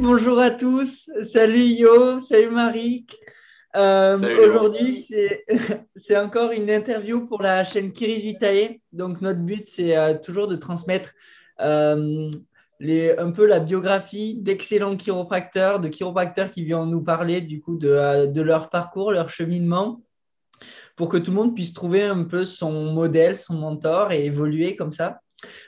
bonjour à tous. Salut Yo, salut Marik. Euh, aujourd'hui, c'est encore une interview pour la chaîne Kiris Vitae. Donc, notre but, c'est euh, toujours de transmettre euh, les, un peu la biographie d'excellents chiropracteurs, de chiropracteurs qui viennent nous parler du coup de, de, leur parcours, leur cheminement, pour que tout le monde puisse trouver un peu son modèle, son mentor et évoluer comme ça.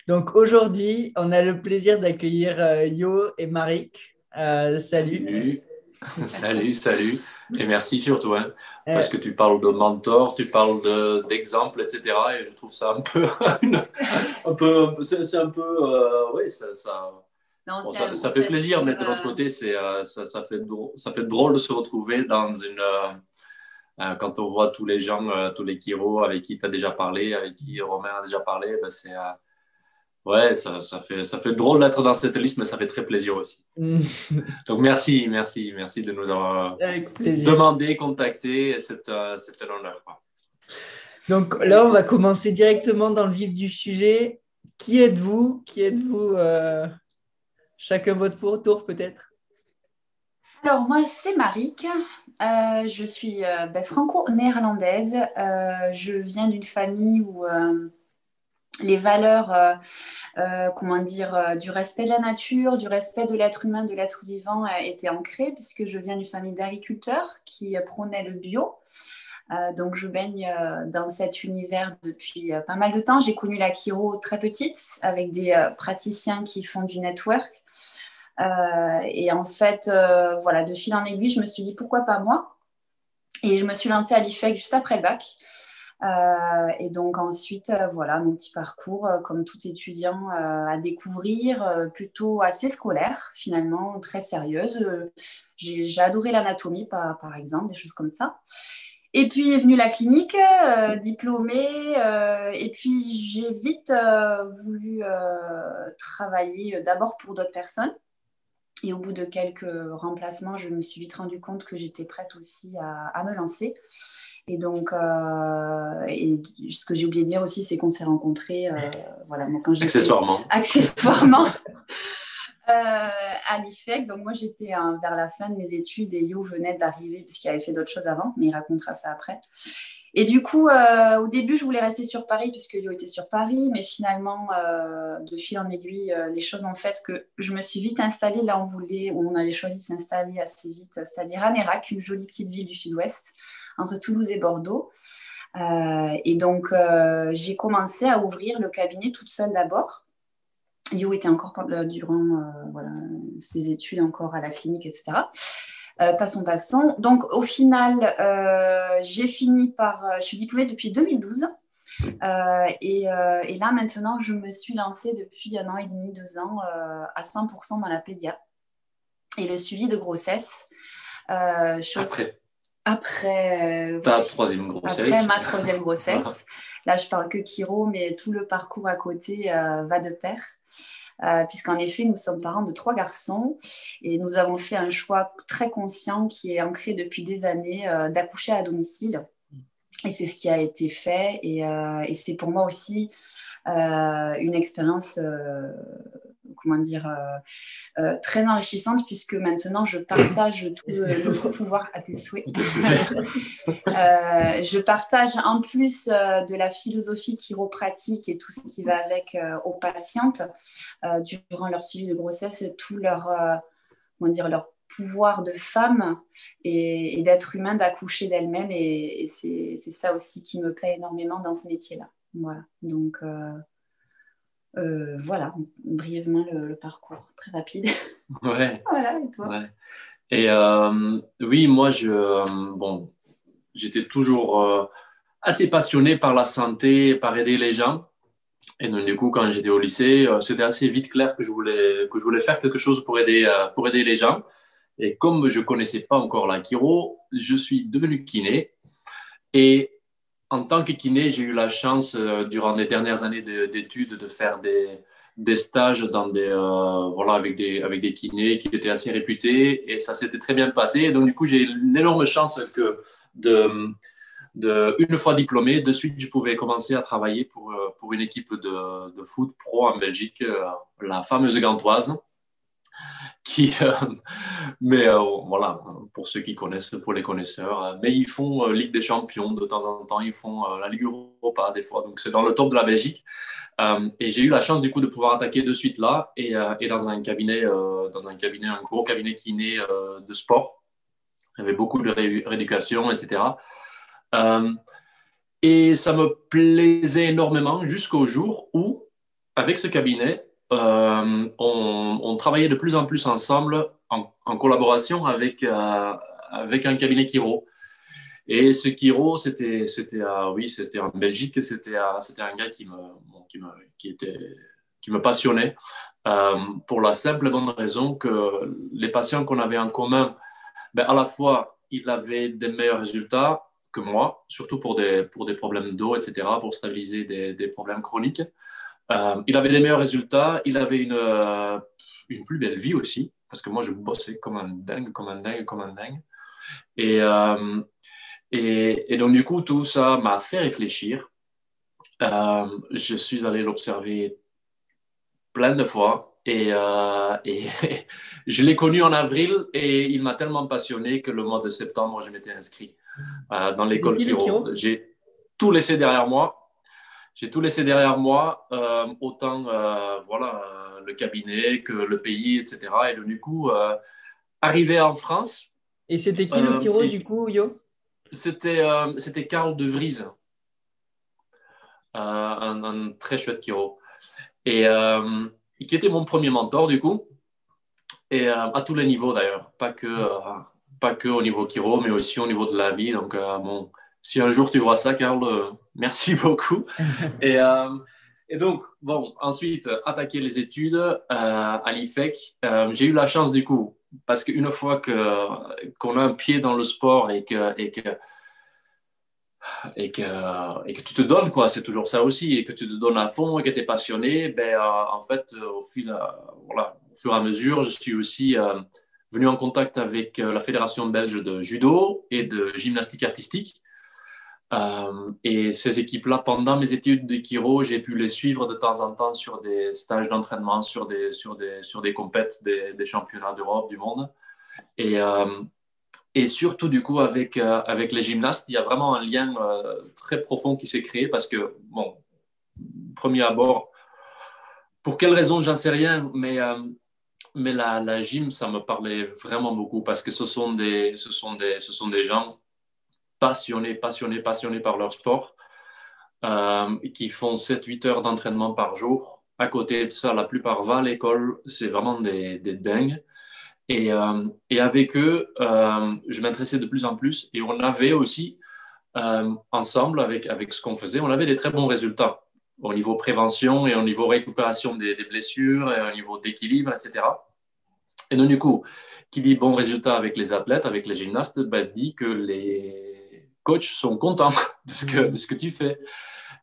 Donc, aujourd'hui, on a le plaisir d'accueillir Yo et Marik. salut. Salut, salut. salut. Et merci surtout, hein, parce que tu parles de mentor, tu parles d'exemple, etc. Et je trouve ça un peu, un peu, c'est un peu, euh, oui, ça, ça, ça, fait plaisir, mais de l'autre côté, c'est, euh, ça, ça, fait drôle, ça fait drôle de se retrouver dans une, euh, quand on voit tous les gens, tous les Kiro avec qui tu as déjà parlé, avec qui Romain a déjà parlé, ben c'est Ouais, ça, ça, fait, ça fait drôle d'être dans cette liste, mais ça fait très plaisir aussi. Donc merci, merci, merci de nous avoir demandé, contacté. C'est un honneur. Donc là, on va commencer directement dans le vif du sujet. Qui êtes-vous? Qui êtes-vous euh, Chacun votre tour peut-être? Alors moi c'est Marik, euh, je suis euh, ben, franco-néerlandaise, je viens d'une famille où les valeurs, euh, euh, comment dire, euh, du respect de la nature, du respect de l'être humain, de l'être vivant étaient ancrées, puisque je viens d'une famille d'agriculteurs qui prônaient le bio. donc, je baigne dans cet univers depuis pas mal de temps. J'ai connu la chiro très petite avec des praticiens qui font du network. Et en fait, voilà, de fil en aiguille, je me suis dit pourquoi pas moi? Et je me suis lancée à l'IFEC juste après le bac. Euh, et donc ensuite, euh, voilà, mon petit parcours, euh, comme tout étudiant, à découvrir, plutôt assez scolaire, finalement, très sérieuse. J'ai adoré l'anatomie, par, par, exemple, des choses comme ça. Et puis est venue la clinique, diplômée, et puis j'ai vite voulu travailler d'abord pour d'autres personnes. Et au bout de quelques remplacements, je me suis vite rendu compte que j'étais prête aussi à, à, me lancer. Et donc, euh, et ce que j'ai oublié de dire aussi, c'est qu'on s'est rencontrés, euh, voilà, quand accessoirement. Accessoirement. Euh, à l'IFEC. Donc, moi, j'étais vers la fin de mes études et Yo venait d'arriver puisqu'il avait fait d'autres choses avant, mais il racontera ça après. Et du coup, au début, je voulais rester sur Paris puisque Yo était sur Paris, mais finalement, de fil en aiguille, les choses ont fait que je me suis vite installée là où on voulait, avait choisi de s'installer assez vite, c'est-à-dire à Nérac, une jolie petite ville du sud-ouest entre Toulouse et Bordeaux. Euh, et donc, euh, j'ai commencé à ouvrir le cabinet toute seule d'abord. Yo était encore durant euh, ses études encore à la clinique, etc. passons, passons. Donc, au final, j'ai fini par. je suis diplômée depuis 2012. Et, et, là, maintenant, je me suis lancée depuis un an et demi, deux ans, à 100% dans la pédia et le suivi de grossesse. chose... Après après, euh, troisième grossesse. après ma troisième grossesse. Là, je parle que Kiro, mais tout le parcours à côté euh, va de pair. Euh, puisqu'en effet, nous sommes parents de trois garçons et nous avons fait un choix très conscient qui est ancré depuis des années d'accoucher à domicile. Et c'est ce qui a été fait et, et c'est pour moi aussi une expérience comment dire, euh, euh, très enrichissante puisque maintenant je partage tout le, pouvoir à tes souhaits. Euh, je partage en plus de la philosophie chiropratique et tout ce qui va avec aux patientes durant leur suivi de grossesse, tout leur, comment dire, leur pouvoir de femme et, d'être humain d'accoucher d'elle-même et, c'est ça aussi qui me plaît énormément dans ce métier-là. Voilà, donc euh, voilà, brièvement le, parcours, très rapide. Ouais. voilà, et toi? Et euh, oui, moi, je, euh, bon, j'étais toujours assez passionné par la santé, par aider les gens. Et donc, du coup, quand j'étais au lycée, c'était assez vite clair que je voulais, que je voulais faire quelque chose pour aider, pour aider les gens. Et comme je ne connaissais pas encore la chiro, je suis devenu kiné. Et en tant que kiné, j'ai eu la chance, euh, durant les dernières années d'études, de, faire des, stages dans des, euh, voilà, avec, des, kinés qui étaient assez réputés et ça s'était très bien passé. donc, du coup, j'ai une énorme chance que une fois diplômé, de suite, je pouvais commencer à travailler pour, pour une équipe de foot pro en Belgique, la fameuse Gantoise qui, euh, mais euh, voilà, pour ceux qui connaissent, pour les connaisseurs, euh, mais ils font Ligue des Champions de temps en temps, ils font la Ligue Europa des fois, donc c'est dans le top de la Belgique. et j'ai eu la chance du coup de pouvoir attaquer de suite là et, dans un cabinet, dans un cabinet, un gros cabinet kiné de sport. Il y avait beaucoup de rééducation, etc. et ça me plaisait énormément jusqu'au jour où, avec ce cabinet, euh, on, travaillait de plus en plus ensemble en, collaboration avec, euh, avec un cabinet Kiro. Et ce Kiro, c'était, c'était, oui, c'était en Belgique, c'était, c'était un gars qui me, qui me, qui était, qui me passionnait euh, pour la simple et bonne raison que les patients qu'on avait en commun, ben, à la fois, il avait des meilleurs résultats que moi, surtout pour des, pour des problèmes d'eau, etc., pour stabiliser des, des problèmes chroniques. Euh, il avait les meilleurs résultats, il avait une, euh, une plus belle vie aussi, parce que moi, je bossais comme un dingue, comme un dingue, comme un dingue. Et, euh, et, et, donc, du coup, tout ça m'a fait réfléchir. je suis allé l'observer plein de fois et, et je l'ai connu en avril et il m'a tellement passionné que le mois de septembre, je m'étais inscrit dans l'école. J'ai tout laissé derrière moi j'ai tout laissé derrière moi, euh, autant euh, voilà, euh, le cabinet que le pays, etc. Et donc, du coup, arrivé en France. Et c'était qui le Kiro, du coup, Yo? C'était c'était Karl de Vries, un, très chouette Kiro. Et qui était mon premier mentor, du coup, et à tous les niveaux d'ailleurs, pas que, pas que au niveau Kiro, mais aussi au niveau de la vie. Donc, bon si un jour tu vois ça, Carl, euh, merci beaucoup. et, euh, et, donc, bon, ensuite, attaquer les études euh, à l'IFEC. J'ai eu la chance du coup, parce qu'une fois qu'on a un pied dans le sport et que, et que, et que, et que tu te donnes, quoi, c'est toujours ça aussi, et que tu te donnes à fond et que tu es passionné, ben, en fait, au, fil, voilà, au fur et à mesure, je suis aussi venu en contact avec la Fédération belge de judo et de gymnastique artistique. Euh, et ces équipes-là, pendant mes études de Kiro, j'ai pu les suivre de temps en temps sur des stages d'entraînement, sur des, sur des, sur des compètes, des, championnats d'Europe, du monde. Et, euh, et surtout, du coup, avec, euh, avec les gymnastes, il y a vraiment un lien très profond qui s'est créé parce que, bon, premier abord, pour quelle raison, j'en sais rien, mais, mais la, la gym, ça me parlait vraiment beaucoup parce que ce sont des, ce sont des, ce sont des gens passionnés, passionnés, passionnés par leur sport, euh, qui font 7-8 heures d'entraînement par jour. À côté de ça, la plupart vont à l'école, c'est vraiment des, des dingues. Et, euh, et, avec eux, euh, je m'intéressais de plus en plus. Et on avait aussi, ensemble, avec, avec ce qu'on faisait, on avait des très bons résultats au niveau prévention et au niveau récupération des, blessures et au niveau d'équilibre, etc. Et donc, du coup, qui dit bon résultat avec les athlètes, avec les gymnastes, ben, dit que les coachs sont contents de ce que, de ce que tu fais.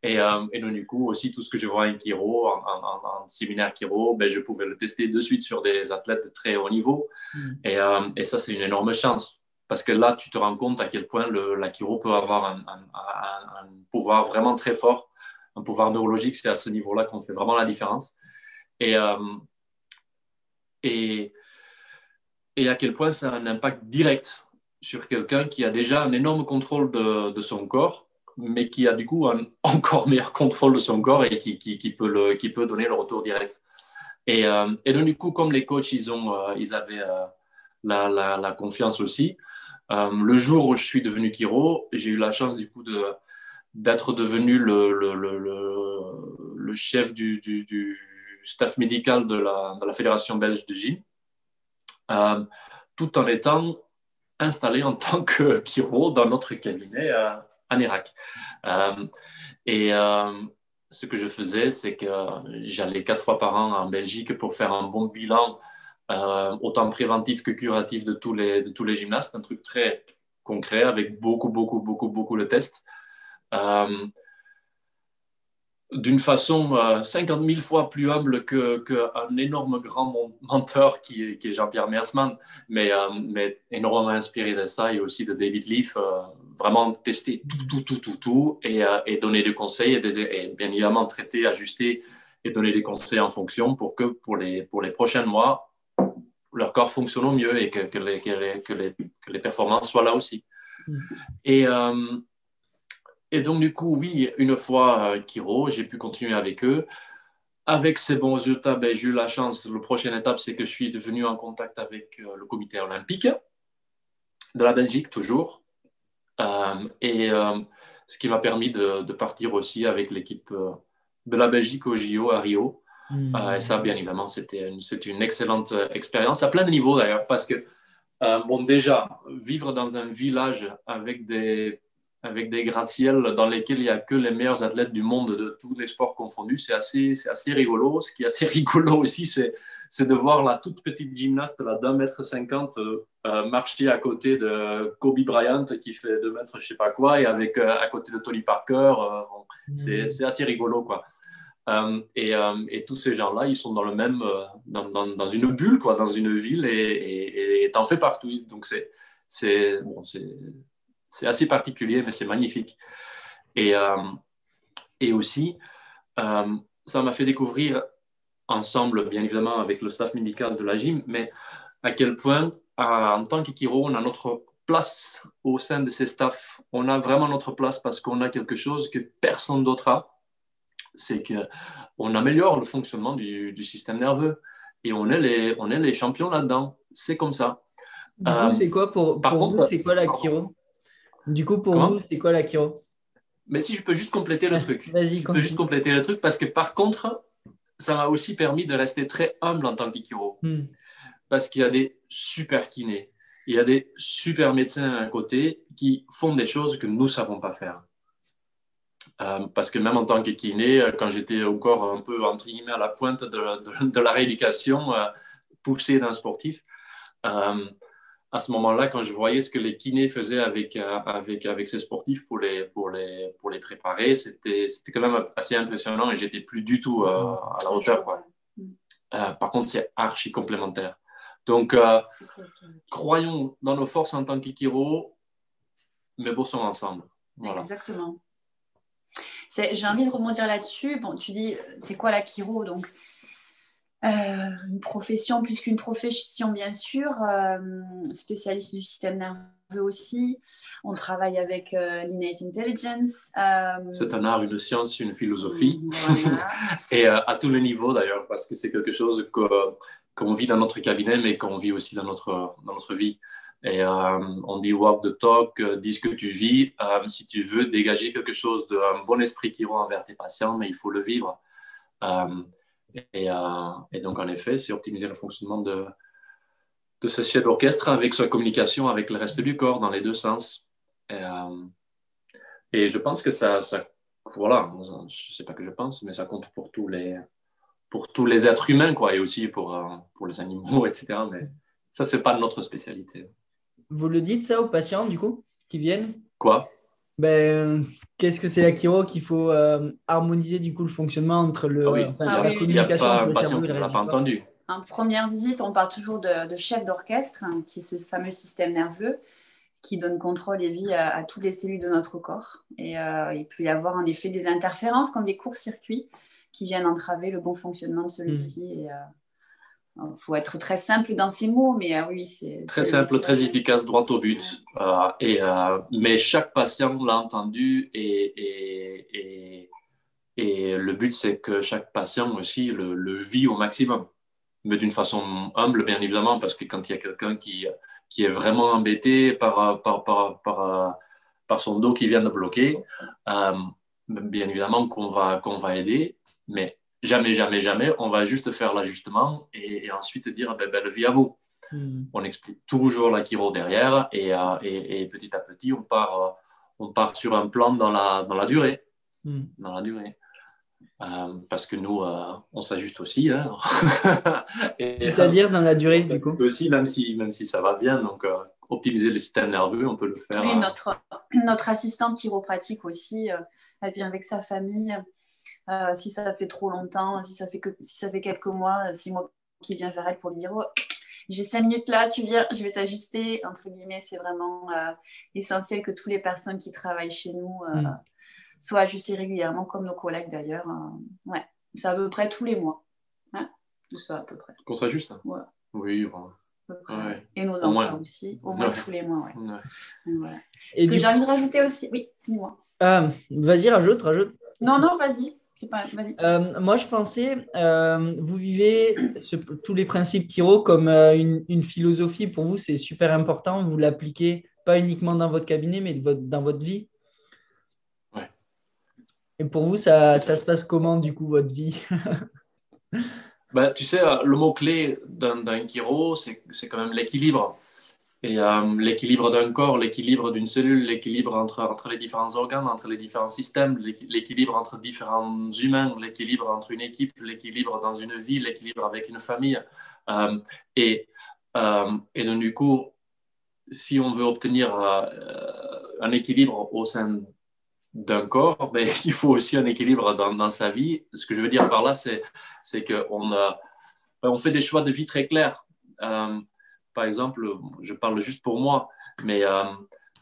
Et, euh, et, donc, du coup, aussi, tout ce que je vois en Kiro, en, séminaire Kiro, ben, je pouvais le tester de suite sur des athlètes de très haut niveau. Mm. Et, euh, et, ça, c'est une énorme chance. Parce que là, tu te rends compte à quel point le, la Kiro peut avoir un, un, pouvoir vraiment très fort, un pouvoir neurologique. C'est à ce niveau-là qu'on fait vraiment la différence. Et, euh, et, et à quel point ça a un impact direct sur quelqu'un qui a déjà un énorme contrôle de, son corps, mais qui a du coup un encore meilleur contrôle de son corps et qui, qui, peut, le, qui peut donner le retour direct. Et, euh, et donc, du coup, comme les coachs, ils, ont, euh, ils avaient euh, la, la, confiance aussi, le jour où je suis devenu Kiro, j'ai eu la chance du coup de, d'être devenu le, le, le, chef du, du, staff médical de de la Fédération belge de gym, tout en étant installé en tant que chiro dans notre cabinet euh, en Irak. Euh, et euh, ce que je faisais, c'est que j'allais quatre fois par an en Belgique pour faire un bon bilan, autant préventif que curatif de tous les, de tous les gymnastes, un truc très concret avec beaucoup, beaucoup, beaucoup, beaucoup de tests d'une façon 50 000 fois plus humble qu'un énorme grand menteur qui est, Jean-Pierre Mersman, mais, euh, mais, énormément inspiré de ça et aussi de David Leaf, euh, vraiment tester tout, tout, tout, tout, tout et, et donner des conseils et, et, bien évidemment traiter, ajuster et donner des conseils en fonction pour que pour les, pour les prochains mois, leur corps fonctionne au mieux et que, que, les, que, les, que les, performances soient là aussi. Mm. Et, euh, et donc, du coup, oui, une fois euh, Kiro, j'ai pu continuer avec eux. Avec ces bons résultats, ben, j'ai eu la chance. La prochaine étape, c'est que je suis devenu en contact avec euh, le comité olympique de la Belgique, toujours. et ce qui m'a permis de, de, partir aussi avec l'équipe de la Belgique au JO à Rio. Hmm. Euh, et ça, bien évidemment, c'était une, une excellente euh, expérience, à plein de niveaux d'ailleurs, parce que, euh, bon, déjà, vivre dans un village avec des, avec des gratte-ciels dans lesquels il n'y a que les meilleurs athlètes du monde de tous les sports confondus, c'est assez, c'est assez rigolo. Ce qui est assez rigolo aussi, c'est, c'est de voir la toute petite gymnaste d'un mètre cinquante marcher à côté de Kobe Bryant qui fait deux mètres je sais pas quoi et avec à côté de Tony Parker. c'est, hmm. c'est assez rigolo, quoi. Euh, et, euh, et, tous ces gens-là, ils sont dans le même, euh, dans, dans, une bulle, quoi, dans une ville, et t'en fais partout. Donc c'est, c'est, bon, c'est, assez particulier, mais c'est magnifique. Et, et aussi, ça m'a fait découvrir ensemble, bien évidemment, avec le staff médical de la gym, mais à quel point, en tant qu'Ikiro, on a notre place au sein de ces staffs. On a vraiment notre place parce qu'on a quelque chose que personne d'autre a c'est qu'on améliore le fonctionnement du, système nerveux et on est les, on est les champions là-dedans. C'est comme ça. Du euh, c'est quoi pour, pour vous, c'est quoi la chiro Du coup, pour vous, c'est quoi la chiro Mais si je peux juste compléter le truc. Vas-y, je peux juste compléter le truc parce que par contre, ça m'a aussi permis de rester très humble en tant que hmm. Parce qu'il y a des super kinés, il y a des super médecins à côté qui font des choses que nous ne savons pas faire. Euh, parce que même en tant que kiné, euh, quand j'étais encore un peu entre guillemets à la pointe de, la rééducation euh, poussée d'un sportif, à ce moment-là, quand je voyais ce que les kinés faisaient avec, avec, avec ces sportifs pour les, pour les, pour les préparer, c'était quand même assez impressionnant et j'étais plus du tout à la hauteur. Quoi. par contre, c'est archi complémentaire. Donc, croyons dans nos forces en tant qu'Ikiro, mais bossons ensemble. Voilà. Exactement. J'ai envie de rebondir là-dessus. Bon, tu dis, c'est quoi la chiro Donc, euh, une profession plus qu'une profession, bien sûr, euh, spécialiste du système nerveux aussi. On travaille avec euh, l'innate intelligence. C'est un art, une science, une philosophie. Et à tous les niveaux d'ailleurs, parce que c'est quelque chose qu'on vit dans notre cabinet, mais qu'on vit aussi dans notre, dans notre vie. Et euh, on dit walk the talk, euh, dis ce que tu vis. Euh, si tu veux dégager quelque chose d'un bon esprit qui rend envers tes patients, mais il faut le vivre. Et, et, donc, en effet, c'est optimiser le fonctionnement de, de ce chef d'orchestre avec sa communication avec le reste du corps dans les deux sens. Et, et je pense que ça, ça, voilà, je sais pas que je pense, mais ça compte pour tous les, pour tous les êtres humains, quoi, et aussi pour, pour les animaux, etc. Mais ça, c'est pas notre spécialité. Vous le dites ça aux patients, du coup, qui viennent? Quoi? Ben, Qu'est-ce que c'est la chiro qu'il faut euh, harmoniser du coup le fonctionnement entre le, ah oui. ah la communication Il n'y a pas un patient qui ne l'a pas entendu. En première visite, on parle toujours de, chef d'orchestre, hein, qui est ce fameux système nerveux qui donne contrôle et vie à, toutes les cellules de notre corps. Et euh, il peut y avoir en effet des interférences comme des courts-circuits qui viennent entraver le bon fonctionnement de celui-ci. Hmm. Et, euh, il faut être très simple dans ses mots, mais euh, oui, c'est. Très simple, très efficace, droit au but. Euh, et, euh, mais chaque patient l'a entendu et, et, et, le but, c'est que chaque patient aussi le, vit au maximum. Mais d'une façon humble, bien évidemment, parce que quand il y a quelqu'un qui, qui est vraiment embêté par, par, par, par, par son dos qui vient de bloquer, bien évidemment qu'on va, qu'on va aider. Mais jamais, jamais, jamais, on va juste faire l'ajustement et, ensuite dire ben, belle vie à vous. Hmm. On explique toujours la chiro derrière et, euh, et, petit à petit, on part, euh, on part sur un plan dans la, dans la durée. Hmm. Dans la durée. Euh, parce que nous, on s'ajuste aussi. Hein. C'est-à-dire dans la durée, du coup Aussi, même si, même si ça va bien. Donc, optimiser le système nerveux, on peut le faire. Oui, notre, notre assistante chiropratique aussi, elle vient avec sa famille. Euh, si ça fait trop longtemps, si ça fait, que, si ça fait quelques mois, c'est moi qui viens vers elle pour lui dire oh, j'ai cinq minutes là, tu viens, je vais t'ajuster. Entre guillemets, c'est vraiment essentiel que toutes les personnes qui travaillent chez nous mm. soient ajustées régulièrement, comme nos collègues d'ailleurs. ouais, c'est à peu près tous les mois. tout ça à peu près. Qu'on s'ajuste Ouais. Oui, Et nos enfants aussi, au moins tous les mois. Voilà. Et que j'ai envie de rajouter aussi, oui, dis-moi. vas-y, rajoute, rajoute. Non, non, vas-y. Euh, moi, je pensais, euh, vous vivez tous les principes Kiro comme euh, une, philosophie. Pour vous, c'est super important. Vous l'appliquez pas uniquement dans votre cabinet, mais dans votre vie. Ouais. Et pour vous, ça, ça se passe comment, du coup, votre vie? Ben, Tu sais, le mot-clé d'un Kiro, c'est quand même l'équilibre. Et euh, l'équilibre d'un corps, l'équilibre d'une cellule, l'équilibre entre, entre les différents organes, entre les différents systèmes, l'équilibre entre différents humains, l'équilibre entre une équipe, l'équilibre dans une vie, l'équilibre avec une famille. Euh, et, euh, et donc, du coup, si on veut obtenir un équilibre au sein d'un corps, ben, il faut aussi un équilibre dans, sa vie. Ce que je veux dire par là, c'est qu'on ben, on fait des choix de vie très clairs par exemple, je parle juste pour moi, mais euh,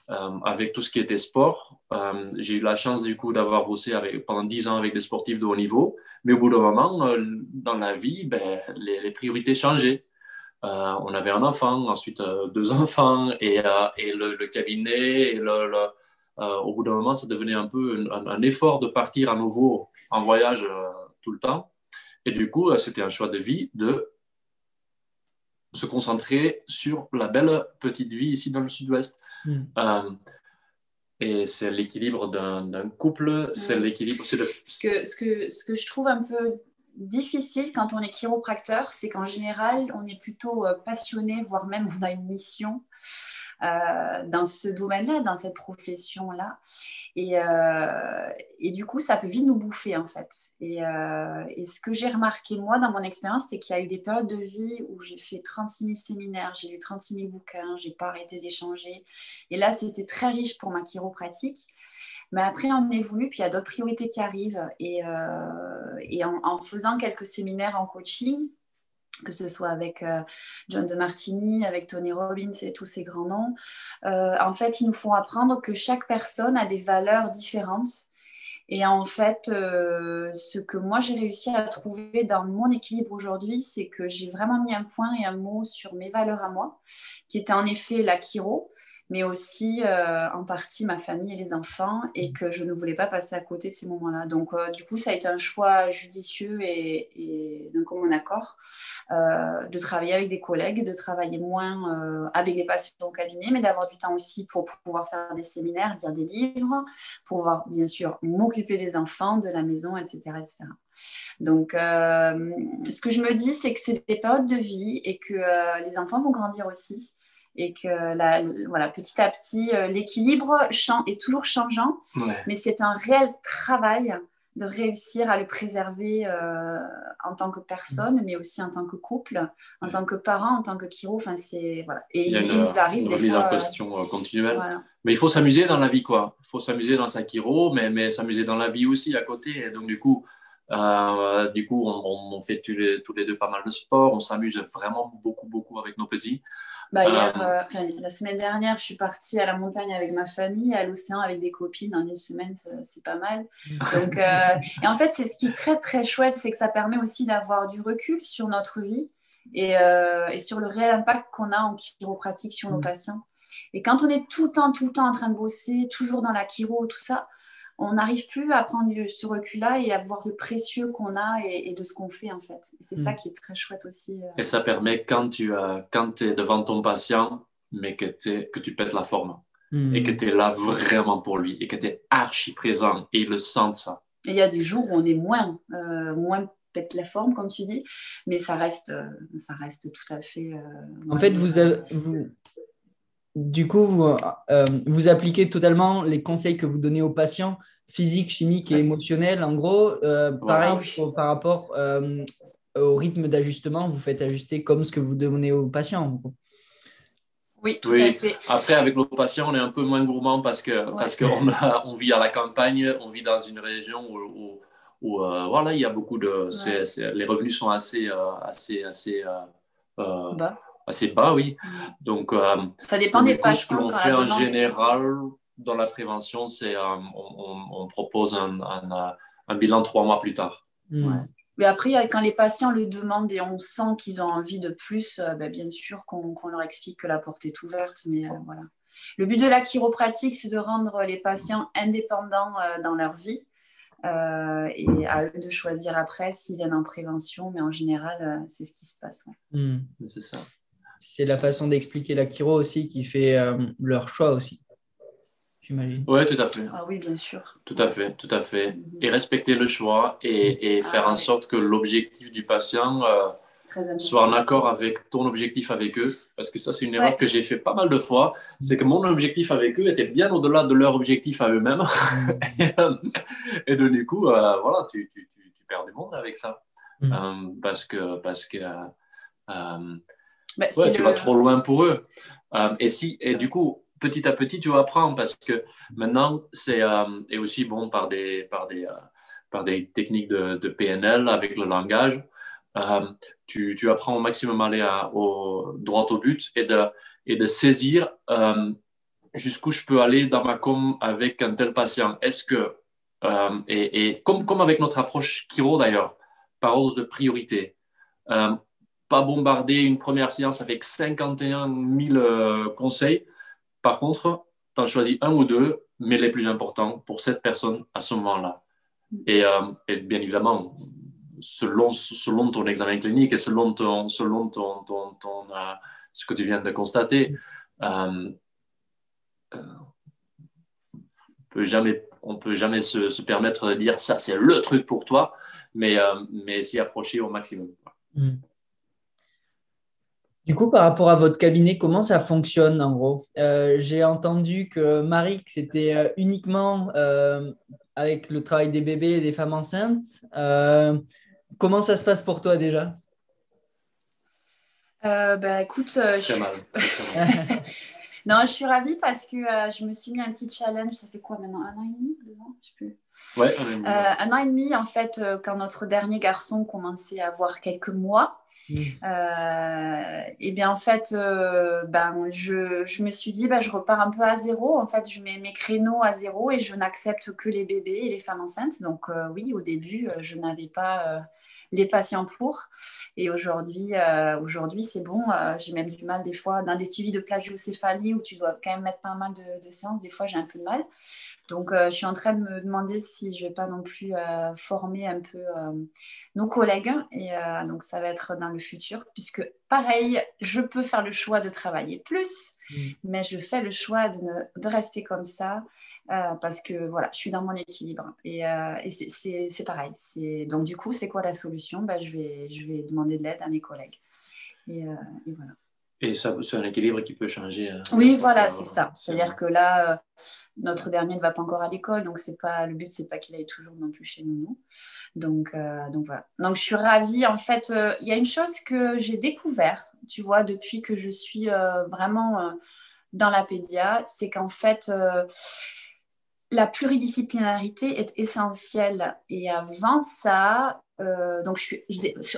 euh, avec tout ce qui était sport, euh, j'ai eu la chance du coup d'avoir bossé avec, pendant 10 ans avec des sportifs de haut niveau, mais au bout d'un moment, dans la vie, ben, les, priorités changeaient. on avait un enfant, ensuite deux enfants et, le, cabinet. Et au bout d'un moment, ça devenait un peu un, effort de partir à nouveau en voyage tout le temps. Et du coup, c'était un choix de vie de se concentrer sur la belle petite vie ici dans le sud-ouest. Hmm. Euh, et c'est l'équilibre d'un couple, c'est hmm. l'équilibre. Ce, que, ce, que, ce que je trouve un peu difficile quand on est chiropracteur, c'est qu'en général, on est plutôt euh, passionné, voire même on a une mission. Euh, dans ce domaine-là, dans cette profession-là. Et, euh, et, du coup, ça peut vite nous bouffer, en fait. Et, euh, et ce que j'ai remarqué, moi, dans mon expérience, c'est qu'il y a eu des périodes de vie où j'ai fait 36 000 séminaires, j'ai lu 36 000 bouquins, j'ai pas arrêté d'échanger. Et là, c'était très riche pour ma chiropratique. Mais après, on évolue, puis il y a d'autres priorités qui arrivent. Et, en, faisant quelques séminaires en coaching, que ce soit avec euh, John de Martini, avec Tony Robbins et tous ces grands noms. Euh, en fait, ils nous font apprendre que chaque personne a des valeurs différentes. Et en fait, euh, ce que moi j'ai réussi à trouver dans mon équilibre aujourd'hui, c'est que j'ai vraiment mis un point et un mot sur mes valeurs à moi, qui était en effet la Kiro, mais aussi euh, en partie ma famille et les enfants, et que je ne voulais pas passer à côté de ces moments-là. Donc, euh, du coup, ça a été un choix judicieux et, et d'un commun accord euh, de travailler avec des collègues, de travailler moins avec les patients au cabinet, mais d'avoir du temps aussi pour pouvoir faire des séminaires, lire des livres, pouvoir, bien sûr, m'occuper des enfants, de la maison, etc. etc. Donc, ce que je me dis, c'est que c'est des périodes de vie et que les enfants vont grandir aussi et que la, voilà, petit à petit, euh, l'équilibre est toujours changeant, mais c'est un réel travail de réussir à le préserver euh, en tant que personne, mais aussi en tant que couple, en tant que parent, en tant que chiro. Enfin, c'est voilà. Et il, nous arrive une des remise en euh, question continuelle. Mais il faut s'amuser dans la vie, quoi. Il faut s'amuser dans sa chiro, mais, mais s'amuser dans la vie aussi à côté. Et donc du coup, du coup, on, on fait tous les, tous les, deux pas mal de sport. On s'amuse vraiment beaucoup, beaucoup avec nos petits. Bah, hier, euh, la semaine dernière, je suis partie à la montagne avec ma famille, à l'océan avec des copines. En une semaine, c'est pas mal. Donc, euh, et en fait, c'est ce qui est très très chouette, c'est que ça permet aussi d'avoir du recul sur notre vie et, euh, et sur le réel impact qu'on a en chiropratique sur nos mm. patients. Et quand on est tout le temps, tout le temps en train de bosser, toujours dans la chiro, tout ça, on n'arrive plus à prendre ce recul-là et à voir le précieux qu'on a et, de ce qu'on fait en fait. C'est ça mm. qui est très chouette aussi. Euh. Et ça permet quand tu quand es devant ton patient, mais que, que tu pètes la forme mm. et que tu es là vraiment pour lui et que tu es archi présent et il le sent ça. Et il y a des jours où on est moins, euh, moins pète la forme comme tu dis, mais ça reste, euh, ça reste tout à fait. en fait, vous, vous, du coup, vous, vous, appliquez totalement les conseils que vous donnez aux patients physique, chimique et émotionnel. En gros, euh, pareil par rapport euh, au rythme d'ajustement, vous faites ajuster comme ce que vous donnez aux patients. Oui, tout à fait. Après, avec nos patients, on est un peu moins gourmand parce que parce qu'on on vit à la campagne, on vit dans une région où, où, euh, voilà, il y a beaucoup de, les revenus sont assez assez assez bas assez bas, oui. Mm. Donc, ça dépend des patients. Ce que l'on fait en général dans la prévention, c'est on, propose un, un, bilan trois mois plus tard. Mm. Mais après, quand les patients le demandent et on sent qu'ils ont envie de plus, ben, bien sûr qu'on leur explique que la porte est ouverte. Mais voilà. Le but de la chiropratique, c'est de rendre les patients indépendants dans leur vie euh, et à eux de choisir après s'ils viennent en prévention, mais en général, euh, c'est ce qui se passe. Hmm. C'est ça. C'est la façon d'expliquer la chiro aussi qui fait euh, leur choix aussi. J'imagine. Oui, tout à fait. Ah oui, bien sûr. Tout à fait, tout à fait. Mhm. Et respecter le choix et, et faire ah en sorte que l'objectif du patient soit en accord avec ton objectif avec eux. Parce que ça, c'est une erreur que j'ai fait pas mal de fois. C'est que mon objectif avec eux était bien au-delà de leur objectif à eux-mêmes. et, de, du coup, euh, voilà, tu, tu, tu, perds du monde avec ça. Mm. Euh, parce que, parce que euh, bah, tu vas trop loin pour eux. et, si, et du coup, petit à petit, tu apprends parce que maintenant, c'est et aussi bon par des, par des, par des techniques de, de PNL avec le langage. Euh, tu, tu, apprends au maximum à aller à, au, droit au but et de, et de saisir euh, jusqu'où je peux aller dans ma com avec un tel patient. Est-ce que, euh, et, et, comme, comme avec notre approche Kiro d'ailleurs, par ordre de priorité, pas bombarder une première séance avec 51 000 conseils. Par contre, tu en choisis un ou deux, mais les plus importants pour cette personne à ce moment-là. Et, et, bien évidemment, selon, selon ton examen clinique et selon, selon ton, euh, ce que tu viens de constater, euh, euh, on peut jamais, on peut jamais se, permettre de dire ça c'est le truc pour toi, mais, mais s'y approcher au maximum. Du coup, par rapport à votre cabinet, comment ça fonctionne en gros? J'ai entendu que Marie, c'était uniquement avec le travail des bébés et des femmes enceintes. Comment ça se passe pour toi déjà? Euh, bah, écoute, euh, je... mal. non, je suis ravie parce que euh, je me suis mis un petit challenge. Ça fait quoi maintenant Un an et demi Deux ans Je sais plus. Ouais, un an et demi. un an et demi, en fait, quand notre dernier garçon commençait à avoir quelques mois, mmh. et bien en fait, ben, je, je, me suis dit, ben, je repars un peu à zéro. En fait, je mets mes créneaux à zéro et je n'accepte que les bébés et les femmes enceintes. Donc oui, au début, je n'avais pas les patients pour. Et aujourd'hui, euh, aujourd'hui c'est bon. Euh, j'ai même du mal des fois dans des suivis de plagiocéphalie où tu dois quand même mettre pas mal de, séances. Des fois, j'ai un peu de mal. Donc, euh, je suis en train de me demander si je vais pas non plus former un peu nos collègues. Et donc, ça va être dans le futur, puisque pareil, je peux faire le choix de travailler plus, mmh. mais je fais le choix de, de rester comme ça. Euh, parce que voilà, je suis dans mon équilibre. Et, euh, c'est pareil. Donc, du coup, c'est quoi la solution? Bah, je, vais, je vais demander de l'aide à mes collègues. Et, euh, voilà. Et c'est un équilibre qui peut changer. oui, voilà, c'est ça. C'est-à-dire que là, notre dernier ne va pas encore à l'école, donc c'est pas le but, c'est pas qu'il aille toujours non plus chez nous. Donc, donc voilà. Donc, je suis ravie. En fait, il y a une chose que j'ai découvert, tu vois, depuis que je suis vraiment dans la pédia, c'est qu'en fait, la pluridisciplinarité est essentielle. Et avant ça, euh, donc je suis,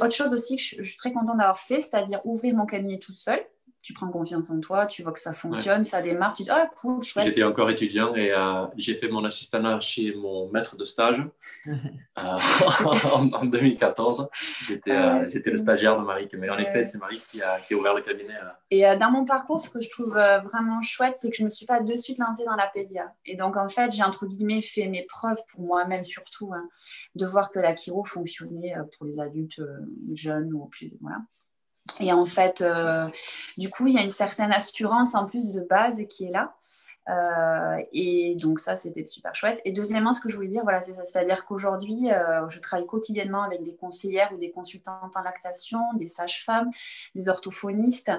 autre chose aussi que je, suis très contente d'avoir fait, c'est-à-dire ouvrir mon cabinet tout seul tu prends confiance en toi, tu vois que ça fonctionne, ça démarre, tu dis ah cool, J'étais encore étudiant et euh, j'ai fait mon assistant chez mon maître de stage euh, en, 2014. J'étais euh, le stagiaire de Marie, mais en effet, c'est Marie qui a, qui a, ouvert le cabinet. Et dans mon parcours, ce que je trouve vraiment chouette, c'est que je ne me suis pas de suite lancée dans la pédia. Et donc, en fait, j'ai entre guillemets fait mes preuves pour moi-même surtout, hein, de voir que la chiro fonctionnait pour les adultes jeunes ou plus. Voilà. Et en fait, euh, du coup, il y a une certaine assurance en plus de base qui est là. Euh, et donc ça, c'était super chouette. Et deuxièmement, ce que je voulais dire, voilà, c'est ça. C'est-à-dire qu'aujourd'hui, euh, je travaille quotidiennement avec des conseillères ou des consultantes en lactation, des sages-femmes, des orthophonistes,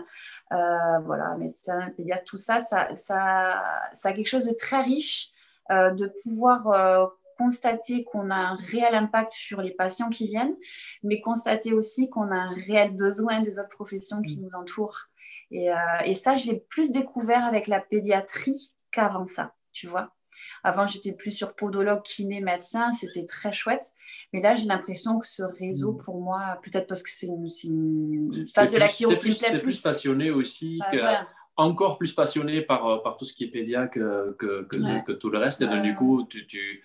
voilà, médecins, pédiatres, tout ça ça, ça, ça, a quelque chose de très riche de pouvoir constater qu'on a un réel impact sur les patients qui viennent, mais constater aussi qu'on a un réel besoin des autres professions qui mm. nous entourent. Et, euh, et ça, je l'ai plus découvert avec la pédiatrie qu'avant ça, tu vois. Avant, j'étais plus sur podologue, kiné, médecin. C'était très chouette. Mais là, j'ai l'impression que ce réseau, mm. pour moi, peut-être parce que c'est une, une phase de la qui me plaît plus. plus passionné aussi. que, Encore plus passionné par, par tout ce qui est pédia que, que, que, tout le reste. Et donc, du coup, tu, tu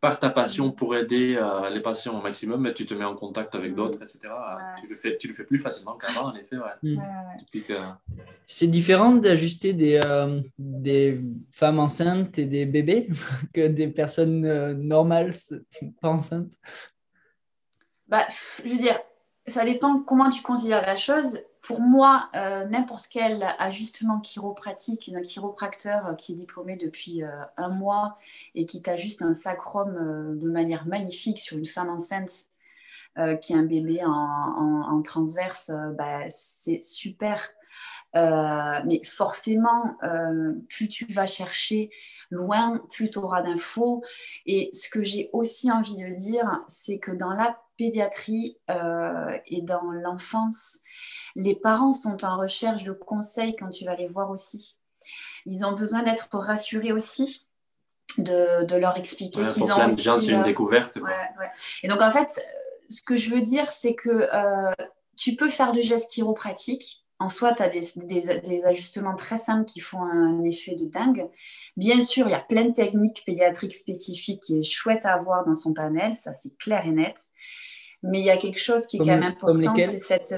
par ta passion pour aider euh, les patients au maximum, mais tu te mets en contact avec d'autres, etc. tu, le fais, tu le fais plus facilement qu'avant, en effet. Mm. C'est différent d'ajuster des, euh, des femmes enceintes et des bébés que des personnes euh, normales pas enceintes? Bah, Je veux dire, ça dépend comment tu considères la chose pour moi, euh, n'importe quel ajustement chiropratique, un chiropracteur euh, qui est diplômé depuis euh, un mois et qui t'ajuste un sacrum de manière magnifique sur une femme enceinte qui a un bébé en, transverse, bah, c'est super. mais forcément, plus tu vas chercher loin, plus tu auras d'infos. Et ce que j'ai aussi envie de dire, c'est que dans la pédiatrie et dans l'enfance, les parents sont en recherche de conseils quand tu vas les voir aussi. Ils ont besoin d'être rassurés aussi, de, leur expliquer qu'ils ont aussi... c'est une découverte. Et donc, en fait, ce que je veux dire, c'est que euh, tu peux faire de gestes chiropratiques. En soi, tu as des, ajustements très simples qui font un effet de dingue. Bien sûr, il y a plein de techniques pédiatriques spécifiques qui est chouette à avoir dans son panel, ça c'est clair et net. Mais il y a quelque chose qui est quand même important, c'est cette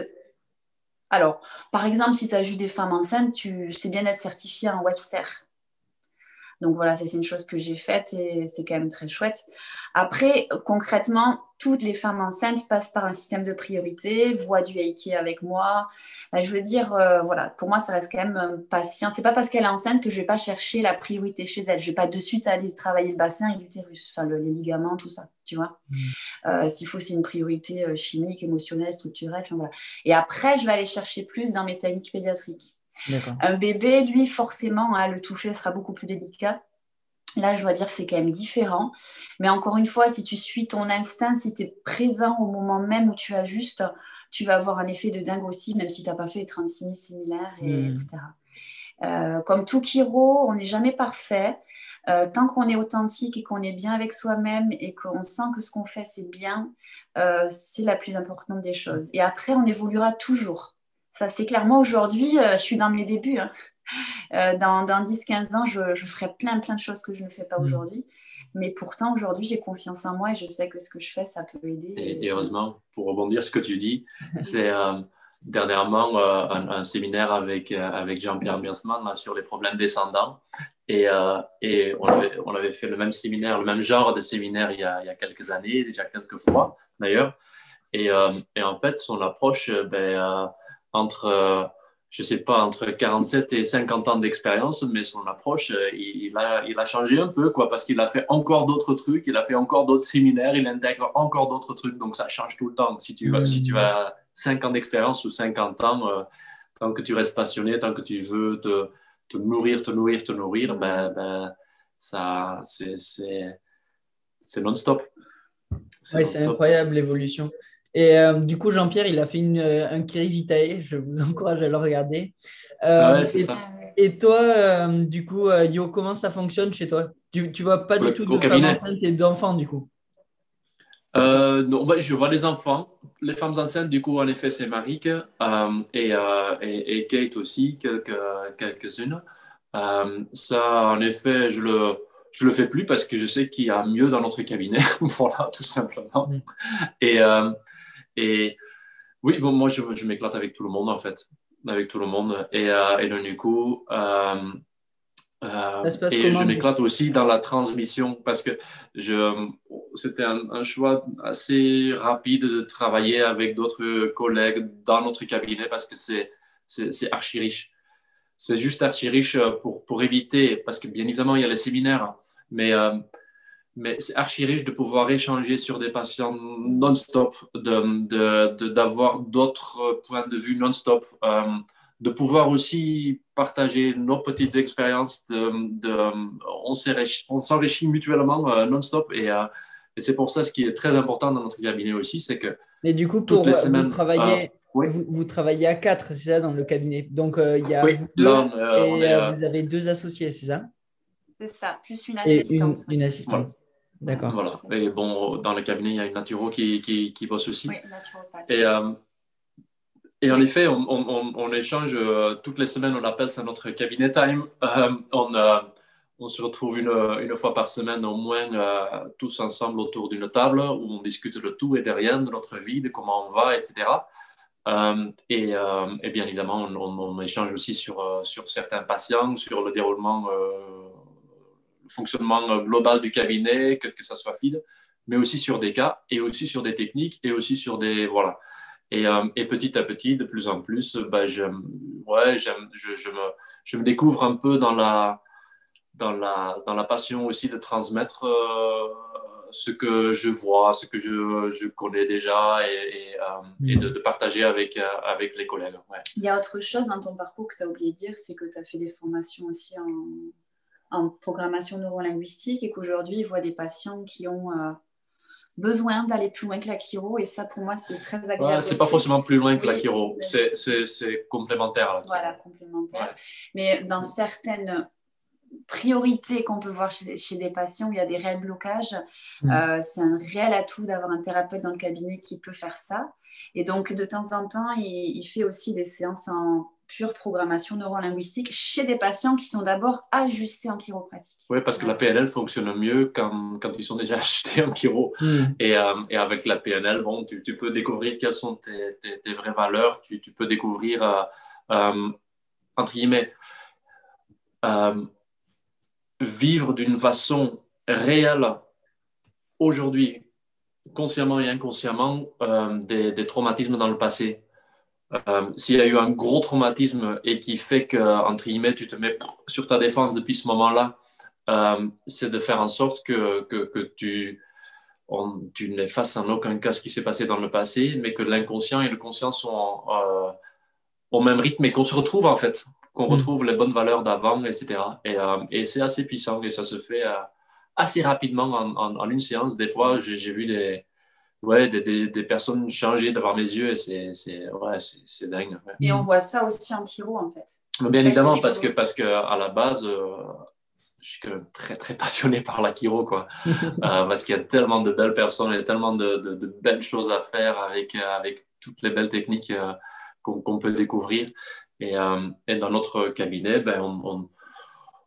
alors, par exemple, si tu as juste des femmes enceintes, tu sais bien être certifié en Webster. Donc voilà, c'est une chose que j'ai faite et c'est quand même très chouette. Après, concrètement, toutes les femmes enceintes passent par un système de priorité, voient du Heike avec moi. Bah, je veux dire, euh, voilà, pour moi, ça reste quand même euh, patient. C'est pas parce qu'elle est enceinte que je vais pas chercher la priorité chez elle. Je vais pas de suite aller travailler le bassin et l'utérus, enfin les ligaments, tout ça, tu vois. Mmh. Euh, s'il faut, c'est une priorité chimique, émotionnelle, structurelle. voilà. Et après, je vais aller chercher plus dans mes techniques pédiatriques. Un bébé, lui, forcément, hein, le toucher sera beaucoup plus délicat. Là, je dois dire c'est quand même différent. Mais encore une fois, si tu suis ton instinct, si tu es présent au moment même où tu ajustes, tu vas avoir un effet de dingue aussi, même si tu n'as pas fait 36 similaires, et, etc. Hmm. Euh, comme tout chiro, on n'est jamais parfait. Euh, tant qu'on est authentique et qu'on est bien avec soi-même et qu'on sent que ce qu'on fait, c'est bien, euh, c'est la plus importante des choses. Et après, on évoluera toujours. Ça, c'est clair. Moi, aujourd'hui, euh, je suis dans mes débuts. Hein. Euh, dans, 10-15 ans, je, ferai plein, plein de choses que je ne fais pas mm. aujourd'hui. Mais pourtant, aujourd'hui, j'ai confiance en moi et je sais que ce que je fais, ça peut aider. Et, heureusement, pour rebondir ce que tu dis, c'est euh, dernièrement un, séminaire avec, avec Jean-Pierre Biensman sur les problèmes descendants. Et, et on, avait, on, avait, fait le même séminaire, le même genre de séminaire il y a, il y a quelques années, déjà quelques fois d'ailleurs. Et, et, en fait, son approche, ben, entre, euh, je sais pas, entre 47 et 50 ans d'expérience, mais son approche, euh, il, a, il a changé un peu, quoi, parce qu'il a fait encore d'autres trucs, il a fait encore d'autres séminaires, il intègre encore d'autres trucs, donc ça change tout le temps. Si tu, vas, si tu as 5 ans d'expérience ou 50 ans, euh, tant que tu restes passionné, tant que tu veux te, te nourrir, te nourrir, te nourrir, ben, ben ça, c'est non-stop. c'est incroyable l'évolution. Et euh, du coup, Jean-Pierre, il a fait une, euh, un Kiris Vitae. Je vous encourage à le regarder. Euh, ouais, c'est ça. Et toi, du coup, Yo, comment ça fonctionne chez toi? Tu, ne vois pas du tout de femmes enceintes et d'enfants, du coup? Non, bah, je vois les enfants. Les femmes enceintes, du coup, en effet, c'est Marique et, et, Kate aussi, quelques, quelques-unes. ça, en effet, je le, je le fais plus parce que je sais qu'il y a mieux dans notre cabinet. voilà, tout simplement. Mm. Et, et oui, bon, moi, je, je m'éclate avec tout le monde, en fait. Avec tout le monde. Et, euh, et donc, du coup, euh, euh, et je m'éclate aussi dans la transmission parce que je, c'était un, choix assez rapide de travailler avec d'autres collègues dans notre cabinet parce que c'est, c'est, c'est archi riche. C'est juste archi riche pour, pour éviter, parce que bien évidemment, il y a les séminaires, mais mais c'est archi riche de pouvoir échanger sur des patients non-stop, d'avoir de, d'autres points de vue non-stop, euh, de pouvoir aussi partager nos petites expériences. De, on s'enrichit mutuellement euh, non-stop et, euh, et c'est pour ça ce qui est très important dans notre cabinet aussi, c'est que. Mais du coup, pour les semaines, vous, travaillez, vous, travaillez à quatre, c'est ça, dans le cabinet. Donc, il y a oui, deux, et vous avez deux associés, c'est ça? C'est ça, plus une assistante. Et une, assistante. D'accord. Voilà. Et bon, dans le cabinet, il y a une naturo qui, qui, qui bosse aussi. Oui. Et, euh, et en effet, on, on, on échange euh, toutes les semaines, on appelle ça notre cabinet time. Euh, on, on, se retrouve une, une, fois par semaine au moins tous ensemble autour d'une table où on discute de tout et de rien, de notre vie, de comment on va, etc. Et, et, bien évidemment, on, on, échange aussi sur, sur certains patients, sur le déroulement fonctionnement global du cabinet, que, que ça soit fluide, mais aussi sur des cas et aussi sur des techniques et aussi sur des. Voilà. Et, euh, et petit à petit, de plus en plus, bah, je, ouais, je, je, me, je me découvre un peu dans la, dans la, dans la passion aussi de transmettre euh, ce que je vois, ce que je, je connais déjà et, et, euh, de, de, partager avec, avec les collègues. Il y a autre chose dans ton parcours que tu as oublié de dire, c'est que tu as fait des formations aussi en, en programmation neurolinguistique et qu'aujourd'hui, ils voient des patients qui ont euh, besoin d'aller plus loin que la chiro. Et ça, pour moi, c'est très agréable. Ouais, c'est pas forcément plus loin que la chiro, c'est complémentaire. Voilà, complémentaire. Mais dans certaines priorités qu'on peut voir chez, chez, des patients où il y a des réels blocages, mmh. euh, c'est un réel atout d'avoir un thérapeute dans le cabinet qui peut faire ça. Et donc, de temps en temps, il, il fait aussi des séances en pure programmation neurolinguistique chez des patients qui sont d'abord ajustés en chiropratique. Oui, parce que la PNL fonctionne mieux quand, quand ils sont déjà ajustés en chiro. Hmm. Et, euh, et, avec la PNL, bon, tu, tu, peux découvrir quelles sont tes, tes, vraies valeurs, tu, tu peux découvrir, euh, euh, entre guillemets, vivre d'une façon réelle aujourd'hui, consciemment et inconsciemment, des, des traumatismes dans le passé euh, s'il y a eu un gros traumatisme et qui fait que, entre guillemets, tu te mets sur ta défense depuis ce moment-là, euh, c'est de faire en sorte que, que, que tu, on, tu n'effaces en aucun cas ce qui s'est passé dans le passé, mais que l'inconscient et le conscient sont euh, au même rythme et qu'on se retrouve en fait, qu'on mm. retrouve les bonnes valeurs d'avant, etc. Et, et c'est assez puissant et ça se fait assez rapidement en, en, en, une séance. Des fois, j'ai vu des, ouais, des, des, personnes changer devant mes yeux et c'est ouais, dingue. Et on voit ça aussi en chiro en fait. Bien évidemment, parce que, parce que à la base, euh, je suis quand même très très passionné par la chiro, quoi. euh, parce qu'il y a tellement de belles personnes et tellement de, de, belles choses à faire avec, avec toutes les belles techniques euh, qu'on peut découvrir. Et, et, dans notre cabinet, ben, on, on,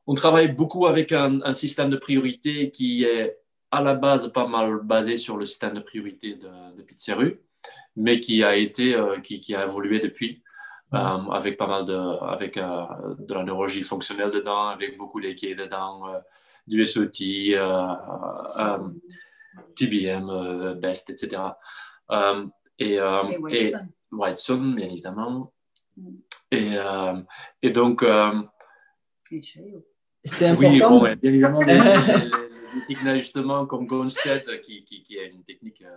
on travaille beaucoup avec un, un système de priorité qui est à la base pas mal basé sur le système de priorité de, de mais qui a été, euh, qui, qui, a évolué depuis, euh, avec pas mal de, avec euh, de la neurologie fonctionnelle dedans, avec beaucoup d'équipes dedans, du SOT, TBM, BEST, etc. et, et, Whiteson, bien évidemment. Mm. Et, et donc, c'est important. Oui, bon, bien évidemment, les, techniques d'ajustement comme Gonstead, qui, qui, qui, est une technique euh,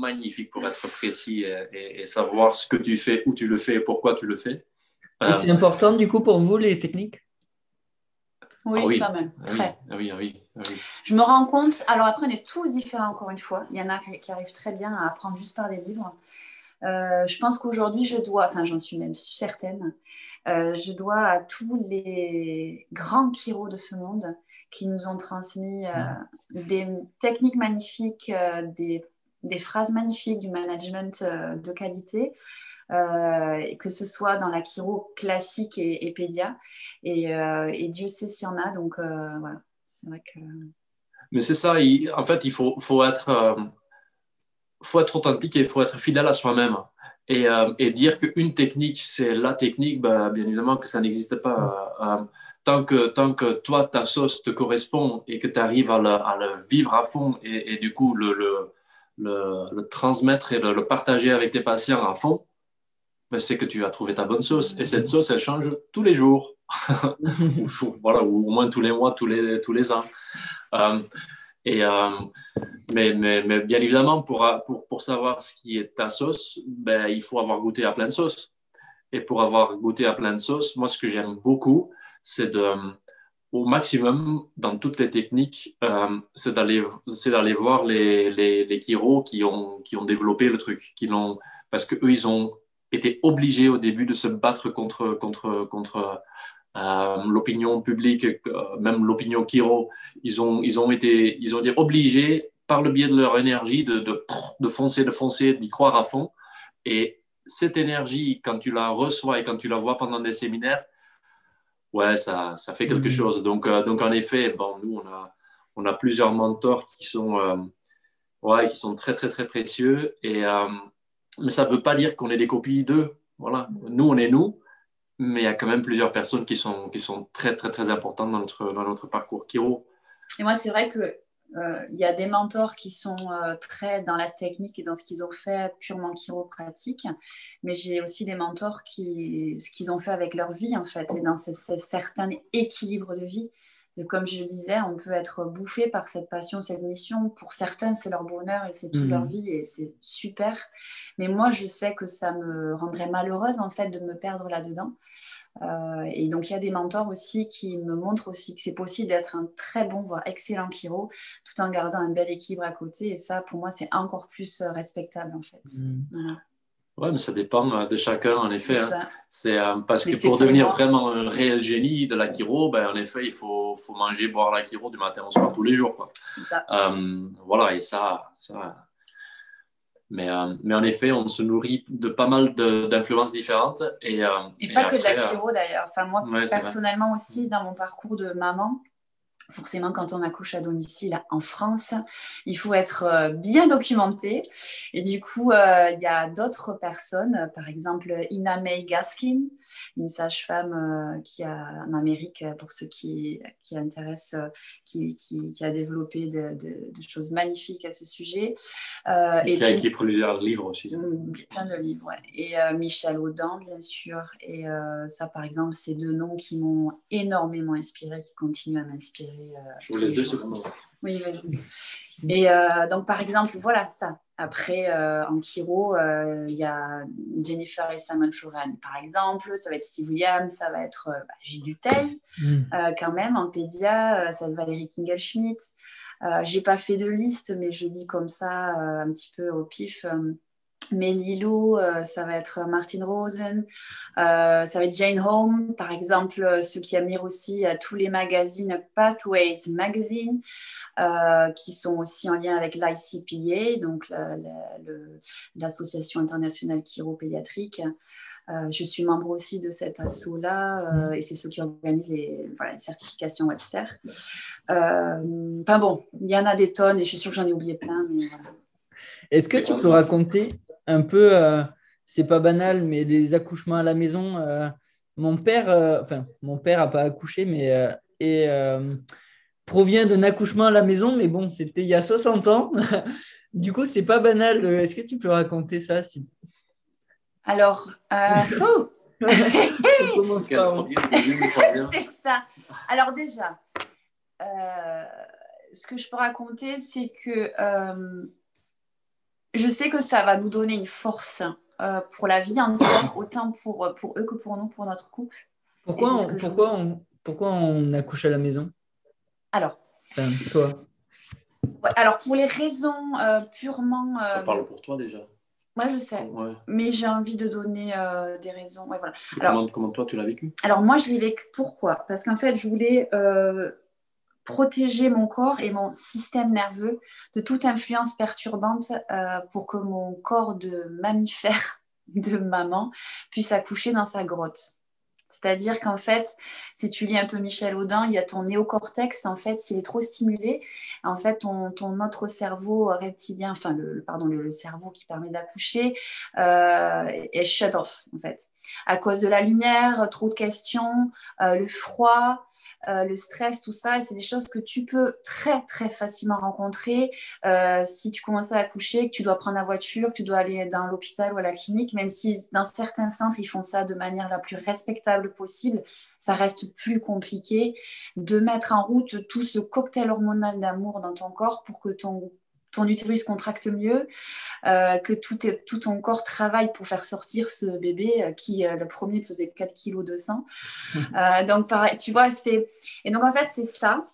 magnifique pour être précis et, savoir ce que tu fais, où tu le fais et pourquoi tu le fais. Et c'est important du coup pour vous les techniques? Oui, ah oui, quand même. Ah Très. Ah oui, oui, oui, Je me rends compte, alors après on est tous différents encore une fois. Il y en a qui arrivent très bien à apprendre juste par des livres. Euh, je pense qu'aujourd'hui, je dois, enfin j'en suis même certaine, euh, je dois à tous les grands chiros de ce monde qui nous ont transmis euh, des techniques magnifiques, des, des, phrases magnifiques, du management de qualité. que ce soit dans la chiro classique et, et pédia, et, et, Dieu sait s'il y en a, donc voilà, c'est vrai que... Mais c'est ça, en fait, il faut, faut être faut être authentique et il faut être fidèle à soi-même. Et, euh, et, dire qu'une technique, c'est la technique, bah, bien évidemment que ça n'existe pas. Tant, que, tant que toi, ta sauce te correspond et que tu arrives à le, vivre à fond et, et du coup le, le, le, transmettre et le, partager avec tes patients à fond, bah, c'est que tu as trouvé ta bonne sauce. Et cette sauce, elle change tous les jours. voilà, ou au moins tous les mois, tous les, tous les ans. Euh, et, euh, mais, mais, mais, bien évidemment, pour, pour, pour, savoir ce qui est ta sauce, ben, il faut avoir goûté à plein de sauces. Et pour avoir goûté à plein de sauces, moi, ce que j'aime beaucoup, c'est de, au maximum, dans toutes les techniques, euh, c'est d'aller voir les, les, les qui ont, qui ont développé le truc, qui parce qu'eux, ils ont été obligés au début de se battre contre, contre, contre l'opinion publique, même l'opinion Kiro, ils ont, ils ont été, ils ont obligés par le biais de leur énergie de, de foncer, de foncer, d'y croire à fond. Et cette énergie, quand tu la reçois et quand tu la vois pendant des séminaires, ouais, ça, ça fait quelque mm. chose. Donc, euh, donc, en effet, bon, nous, on a, on a plusieurs mentors qui sont, euh, ouais, qui sont très, très, très précieux. Et, euh, mais ça ne veut pas dire qu'on est des copies d'eux. Voilà. Nous, on est nous, mais il y a quand même plusieurs personnes qui sont, qui sont très, très, très importantes dans notre, dans notre parcours Kiro. Et moi, c'est vrai que il y a des mentors qui sont euh, très dans la technique et dans ce qu'ils ont fait purement chiropratique, mais j'ai aussi des mentors qui, ce qu'ils ont fait avec leur vie en fait, et dans ce, certain équilibre de vie. Comme je le disais, on peut être bouffé par cette passion, cette mission. Pour certains, c'est leur bonheur et c'est toute leur mhm. vie et c'est super. Mais moi, je sais que ça me rendrait malheureuse en fait de me perdre là-dedans. Euh, et donc, il y a des mentors aussi qui me montrent aussi que c'est possible d'être un très bon, voire excellent chiro, tout en gardant un bel équilibre à côté. Et ça, pour moi, c'est encore plus euh, respectable, en fait. Mmh. Oui, mais ça dépend euh, de chacun, en effet. C'est hein. parce que pour devenir vraiment un réel génie de la chiro, ben, en effet, il faut, faut manger, boire la chiro du matin au soir tous les jours. Quoi. Ça. voilà, et ça, ça mais, euh, mais en effet, on se nourrit de pas mal d'influences différentes. Et, euh, et, pas que de la chiro d'ailleurs. Enfin, moi, personnellement aussi, dans mon parcours de maman, forcément, quand on accouche à domicile en France, il faut être euh, bien documenté. Et du coup, euh, il y a d'autres personnes, par exemple Ina May Gaskin, une sage-femme euh, qui a en Amérique, pour ceux qui, qui intéressent, qui, qui, a développé de, choses magnifiques à ce sujet. et, qui a écrit plusieurs livres aussi. Mm, plein de livres, Et Michel Audin, bien sûr. Et ça, par exemple, c'est deux noms qui m'ont énormément inspiré, qui continuent à m'inspirer euh, Je vous laisse deux secondes. Oui, vas-y. Et euh, donc, par exemple, voilà ça. Après, euh, en Kiro, il y a Jennifer et Simon Floren, par exemple. Ça va être Steve Williams, ça va être bah, Gilles Duteil, mm. quand même. En Pédia, ça va être Valérie Kingelschmidt. J'ai pas fait de liste, mais je dis comme ça, un petit peu au pif. Mais Lilo, ça va être Martin Rosen, ça va être Jane Home, par exemple, ceux qui admirent aussi tous les magazines Pathways Magazine, qui sont aussi en lien avec l'ICPA, donc l'Association internationale chiropédiatrique. je suis membre aussi de cet assaut-là et c'est ceux qui organisent les, certifications Webster. enfin bon, il y en a des tonnes et je suis sûre que j'en ai oublié plein, voilà. Est-ce que tu peux raconter un peu, euh, c'est pas banal, mais des accouchements à la maison. Euh, mon père, euh, enfin, mon père n'a pas accouché, mais et, provient d'un accouchement à la maison, mais bon, c'était il y a 60 ans. du coup, c'est pas banal. Est-ce que tu peux raconter ça si... Alors, c'est ça. Alors déjà, ce que je peux raconter, c'est que je sais que ça va nous donner une force euh, pour la vie entière, autant pour, pour eux que pour nous, pour notre couple. Pourquoi, on, pourquoi, on, pourquoi on accouche à la maison? Alors. toi. alors, pour les raisons euh, purement. Euh, ça parle pour toi déjà. Moi, je sais. Mais j'ai envie de donner des raisons. voilà. alors, comment, toi, tu l'as vécu? Alors, moi, je l'ai vécu. Pourquoi? Parce qu'en fait, je voulais protéger mon corps et mon système nerveux de toute influence perturbante euh, pour que mon corps de mammifère de maman puisse accoucher dans sa grotte. C'est-à-dire qu'en fait, si tu lis un peu Michel Audin, il y a ton néocortex, en fait, s'il est trop stimulé, en fait, ton, autre cerveau reptilien, enfin, le, pardon, le, cerveau qui permet d'accoucher, euh, est shut off, en fait. À cause de la lumière, trop de questions, euh, le froid, euh, le stress, tout ça, c'est des choses que tu peux très très facilement rencontrer si tu commences à accoucher, que tu dois prendre la voiture, que tu dois aller dans l'hôpital ou à la clinique, même si dans certains centres ils font ça de manière la plus respectable possible, ça reste plus compliqué de mettre en route tout ce cocktail hormonal d'amour dans ton corps pour que ton ton utérus contracte mieux, euh, que tout, tout, ton corps travaille pour faire sortir ce bébé euh, qui, euh, le premier, pesait 4 kg de sang. donc, pareil, tu vois, c'est... Et donc, en fait, c'est ça.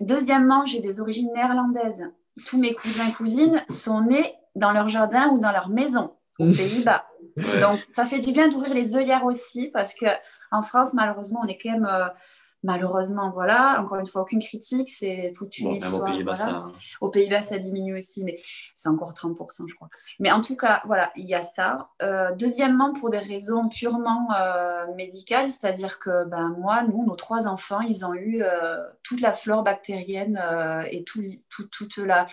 Deuxièmement, j'ai des origines néerlandaises. Tous mes cousins et cousines sont nés dans leur jardin ou dans leur maison, aux Pays-Bas. Donc, ça fait du bien d'ouvrir les œillères aussi, parce que En France, malheureusement, on est quand même Malheureusement, voilà, encore une fois, aucune critique, c'est toute une histoire. Au Pays-Bas, ça... Diminue aussi, mais c'est encore 30%, je crois. Mais en tout cas, voilà, il y a ça. Euh, deuxièmement, pour des raisons purement euh, médicales, c'est-à-dire que ben, moi, nous, nos trois enfants, ils ont eu euh, toute la flore bactérienne et tout, tout, toute la,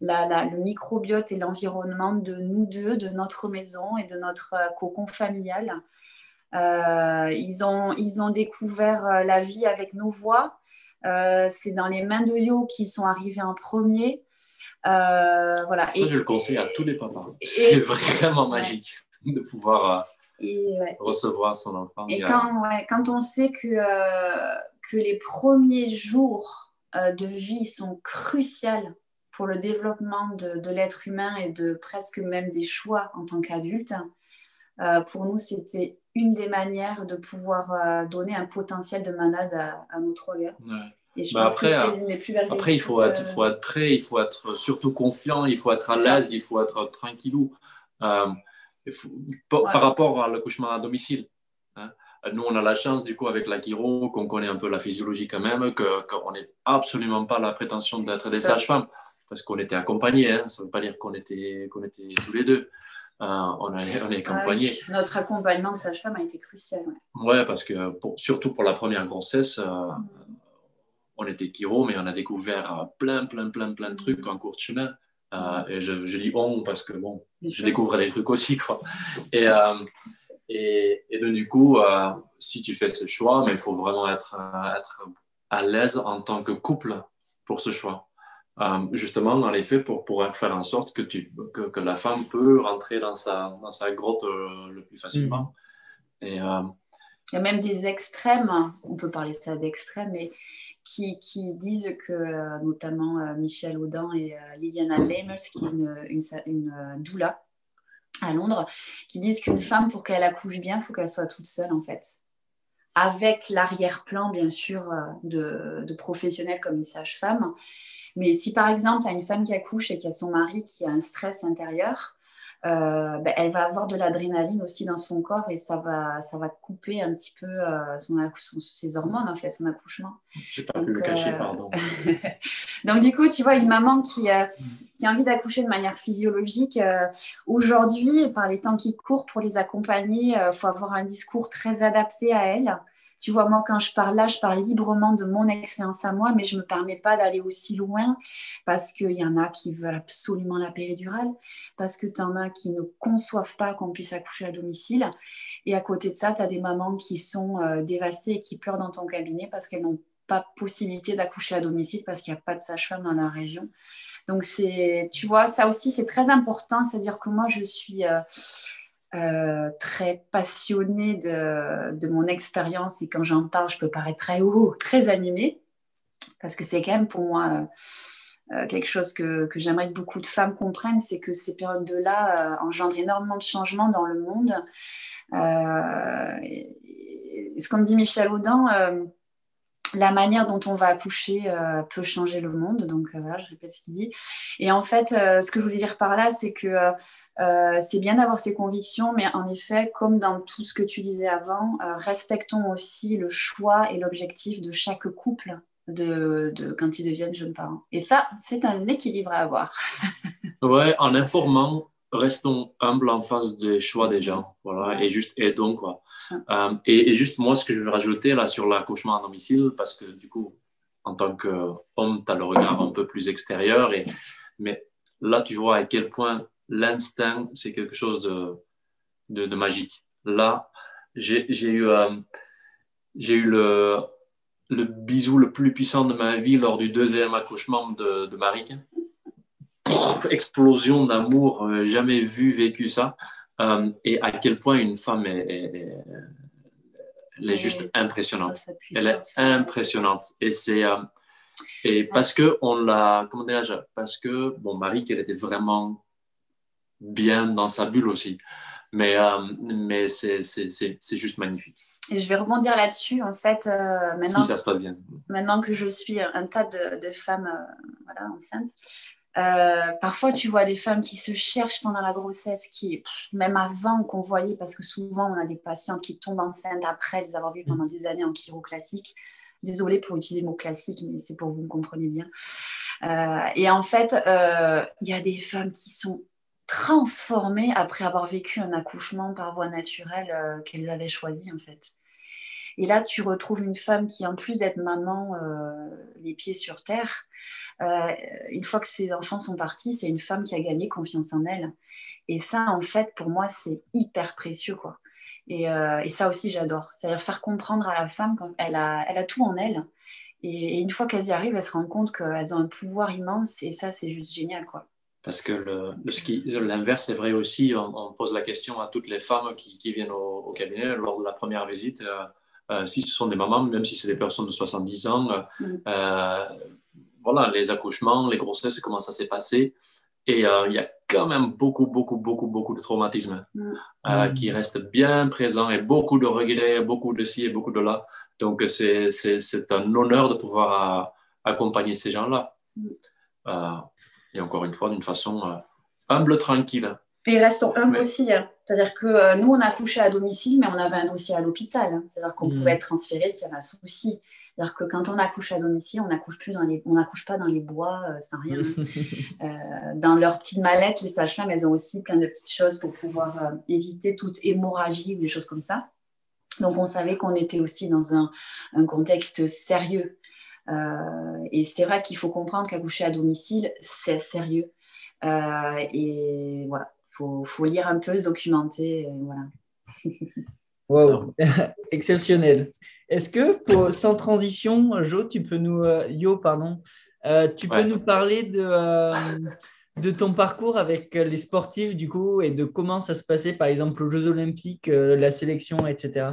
la, la, le microbiote et l'environnement de nous deux, de notre maison et de notre cocon familial. Euh, ils, ont, ils ont découvert euh, la vie avec nos voix. Euh, c'est dans les mains de Yo qu'ils sont arrivés en premier. voilà. Ça, je le conseille à tous les papas. C'est vraiment magique de pouvoir recevoir son enfant. Et quand, quand, on sait que, que les premiers jours de vie sont cruciaux pour le développement de, de l'être humain et de presque même des choix en tant qu'adulte, pour nous, c'était une des manières de pouvoir euh, donner un potentiel de manade à, notre regard. Et je bah pense après, que c'est l'une plus belles Après, il faut, être, euh, faut être prêt, il faut être surtout confiant, il faut être à l'aise, il faut être tranquillou. Euh, par, rapport à l'accouchement à domicile. Hein. Nous, on a la chance, du coup, avec la chiro, qu'on connaît un peu la physiologie quand même, qu'on n'est absolument pas la prétention d'être des sages-femmes, parce qu'on était accompagnés. Hein. Ça ne veut pas dire qu'on était, qu'on était tous les deux. Euh, on, est, on est ah accompagné. notre accompagnement de sage-femme a été crucial. Ouais, parce que surtout pour la première grossesse, euh, mm. on était chiro, mais on a découvert euh, plein, plein, plein, plein de trucs en cours de chemin. Mm. et je, dis on parce que bon, je découvre des trucs aussi. Quoi. Et, et, et du coup, si tu fais ce choix, mais il faut vraiment être, être à l'aise en tant que couple pour ce choix. Euh, justement dans les faits pour pouvoir faire en sorte que, tu, que, la femme peut rentrer dans sa, dans sa grotte euh, le plus facilement. Mm. Et, euh, Il y a même des extrêmes, on peut parler ça d'extrêmes, mais qui, qui, disent que notamment Michel Audin et Liliana Lamers, qui est une, une, une doula à Londres, qui disent qu'une femme, pour qu'elle accouche bien, il faut qu'elle soit toute seule en fait avec l'arrière-plan, bien sûr, de, de, professionnels comme une sage-femme, mais si par exemple, tu as une femme qui accouche et qui a son mari qui a un stress intérieur, euh, ben, elle va avoir de l'adrénaline aussi dans son corps et ça va, ça va couper un petit peu euh, son, ses hormones, en fait, son accouchement. Je n'ai pas pu le cacher, euh, pardon. Donc, du coup, tu vois, une maman qui, qui a envie d'accoucher de manière physiologique, aujourd'hui, par les temps qui courent, pour les accompagner, il faut avoir un discours très adapté à elle. Tu vois, moi, quand je parle là, je parle librement de mon expérience à moi, mais je ne me permets pas d'aller aussi loin parce qu'il y en a qui veulent absolument la péridurale, parce que tu en as qui ne conçoivent pas qu'on puisse accoucher à domicile. Et à côté de ça, tu as des mamans qui sont euh, dévastées et qui pleurent dans ton cabinet parce qu'elles n'ont pas possibilité d'accoucher à domicile parce qu'il n'y a pas de sage-femme dans la région. Donc, tu vois, ça aussi, c'est très important. C'est-à-dire que moi, je suis. Euh, euh, très passionnée de, mon expérience et quand j'en parle, je peux paraître très haut, très animée, parce que c'est quand même pour moi euh, euh, quelque chose que, que j'aimerais que beaucoup de femmes comprennent, c'est que ces périodes-là engendrent énormément de changements dans le monde. ce qu'on me dit Michel Audin, la manière dont on va accoucher peut changer le monde. Donc voilà, je répète ce qu'il dit. Et en fait, ce que je voulais dire par là, c'est que euh, c'est bien d'avoir ses convictions, mais en effet, comme dans tout ce que tu disais avant, euh, respectons aussi le choix et l'objectif de chaque couple de, quand ils deviennent jeunes parents. Et ça, c'est un équilibre à avoir. ouais, en informant, restons humbles en face des choix des gens, voilà, et juste aidons quoi. Euh, et, juste moi, ce que je veux rajouter là sur l'accouchement à domicile, parce que du coup, en tant qu'homme, tu as le regard un peu plus extérieur, et, mais là, tu vois à quel point l'instinct, c'est quelque chose de, de, magique. Là, j'ai eu, euh, j'ai eu le, le bisou le plus puissant de ma vie lors du deuxième accouchement de, de Marie. explosion d'amour, euh, jamais vu, vécu ça. Euh, et à quel point une femme est, elle est juste impressionnante. Elle est impressionnante. Et c'est et parce que on l'a comment parce que bon Marie elle était vraiment bien dans sa bulle aussi. Mais, euh, mais c'est juste magnifique. Et je vais rebondir là-dessus. En fait, euh, maintenant, si ça se passe bien. maintenant que je suis un tas de, de femmes euh, voilà, enceintes, Euh, parfois, tu vois des femmes qui se cherchent pendant la grossesse, qui, même avant qu'on voyait, parce que souvent, on a des patientes qui tombent enceintes après les avoir vues pendant des années en chiro classique. Désolée pour utiliser le mot classique, mais c'est pour que vous me compreniez bien. Euh, et en fait, euh, il y a des femmes qui sont transformées après avoir vécu un accouchement par voie naturelle qu'elles avaient choisi, en fait. Et là, tu retrouves une femme qui, en plus d'être maman, les pieds sur terre, euh, une fois que ses enfants sont partis, c'est une femme qui a gagné confiance en elle. Et ça, en fait, pour moi, c'est hyper précieux, quoi. Et, euh, ça aussi, j'adore. C'est-à-dire faire comprendre à la femme qu'elle a, elle a tout en elle. Et, une fois qu'elles y arrivent, elles se rendent compte qu'elles ont un pouvoir immense. Et ça, c'est juste génial, quoi. Parce que l'inverse est vrai aussi. On, pose la question à toutes les femmes qui, viennent au, cabinet lors de la première visite. Euh, si ce sont des mamans, même si c'est des personnes de 70 ans, mm voilà, les accouchements, les grossesses, comment ça s'est passé. Et euh, il y a quand même beaucoup, beaucoup, beaucoup, beaucoup de traumatismes mm. euh, qui restent bien présents et beaucoup de regrets, beaucoup de ci et beaucoup de là. Donc, c'est un honneur de pouvoir euh, accompagner ces gens-là. Mm. Et encore une fois, d'une façon humble, tranquille. Et restons humbles aussi. Hein. C'est-à-dire que nous, on a accouché à domicile, mais on avait un dossier à l'hôpital. Hein. C'est-à-dire qu'on pouvait être transféré s'il y avait un souci. C'est-à-dire que quand on accouche à domicile, on n'accouche plus dans les, on n'accouche pas dans les bois euh, sans rien. euh, dans leur petite mallette, les sages-femmes, elles ont aussi plein de petites choses pour pouvoir euh, éviter toute hémorragie ou des choses comme ça. Donc on savait qu'on était aussi dans un, un contexte sérieux. Euh, et c'est vrai qu'il faut comprendre qu'accoucher à domicile, c'est sérieux. et voilà, il faut, faut, lire un peu, se documenter. voilà. wow, exceptionnel. Est-ce que, sans transition, Jo, tu peux nous, euh, Yo, pardon, euh, tu peux nous parler de, euh, de ton parcours avec les sportifs, du coup, et de comment ça se passait, par exemple, aux Jeux Olympiques, la sélection, etc.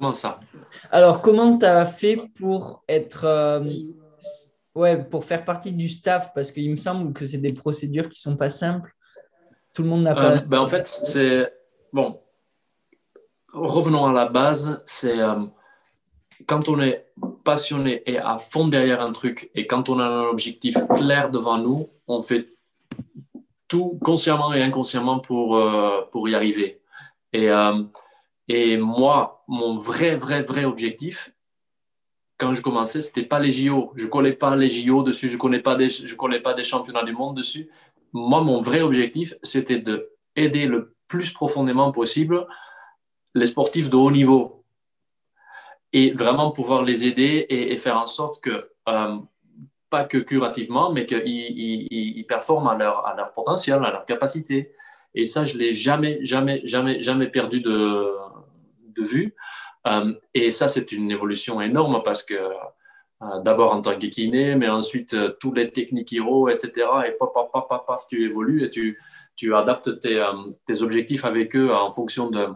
Comment ça? Alors, comment tu as fait pour être. ouais, pour faire partie du staff? Parce qu'il me semble que c'est des procédures qui ne sont pas simples. Tout le monde n'a pas. Ben, en fait, c'est. Bon, revenons à la base, c'est euh, quand on est passionné et à fond derrière un truc et quand on a un objectif clair devant nous, on fait tout consciemment et inconsciemment pour, euh, pour y arriver. Et, euh, et moi, mon vrai, vrai, vrai objectif, quand je commençais, c'était pas les JO. Je collais pas les JO dessus, je connais pas des, collais pas des championnats du monde dessus. Moi, mon vrai objectif, c'était de aider le plus profondément possible les sportifs de haut niveau et vraiment pouvoir les aider et, faire en sorte que, euh, pas que curativement, mais qu'ils ils, performent à leur, à leur potentiel, à leur capacité. Et ça, je ne l'ai jamais, jamais, jamais, jamais perdu de, de vue. Euh, et ça, c'est une évolution énorme parce que euh, d'abord en tant que kiné, mais ensuite tous les techniques hero, etc. Et paf, paf, paf, paf, tu évolues et tu, tu adaptes tes, tes objectifs avec eux en fonction de,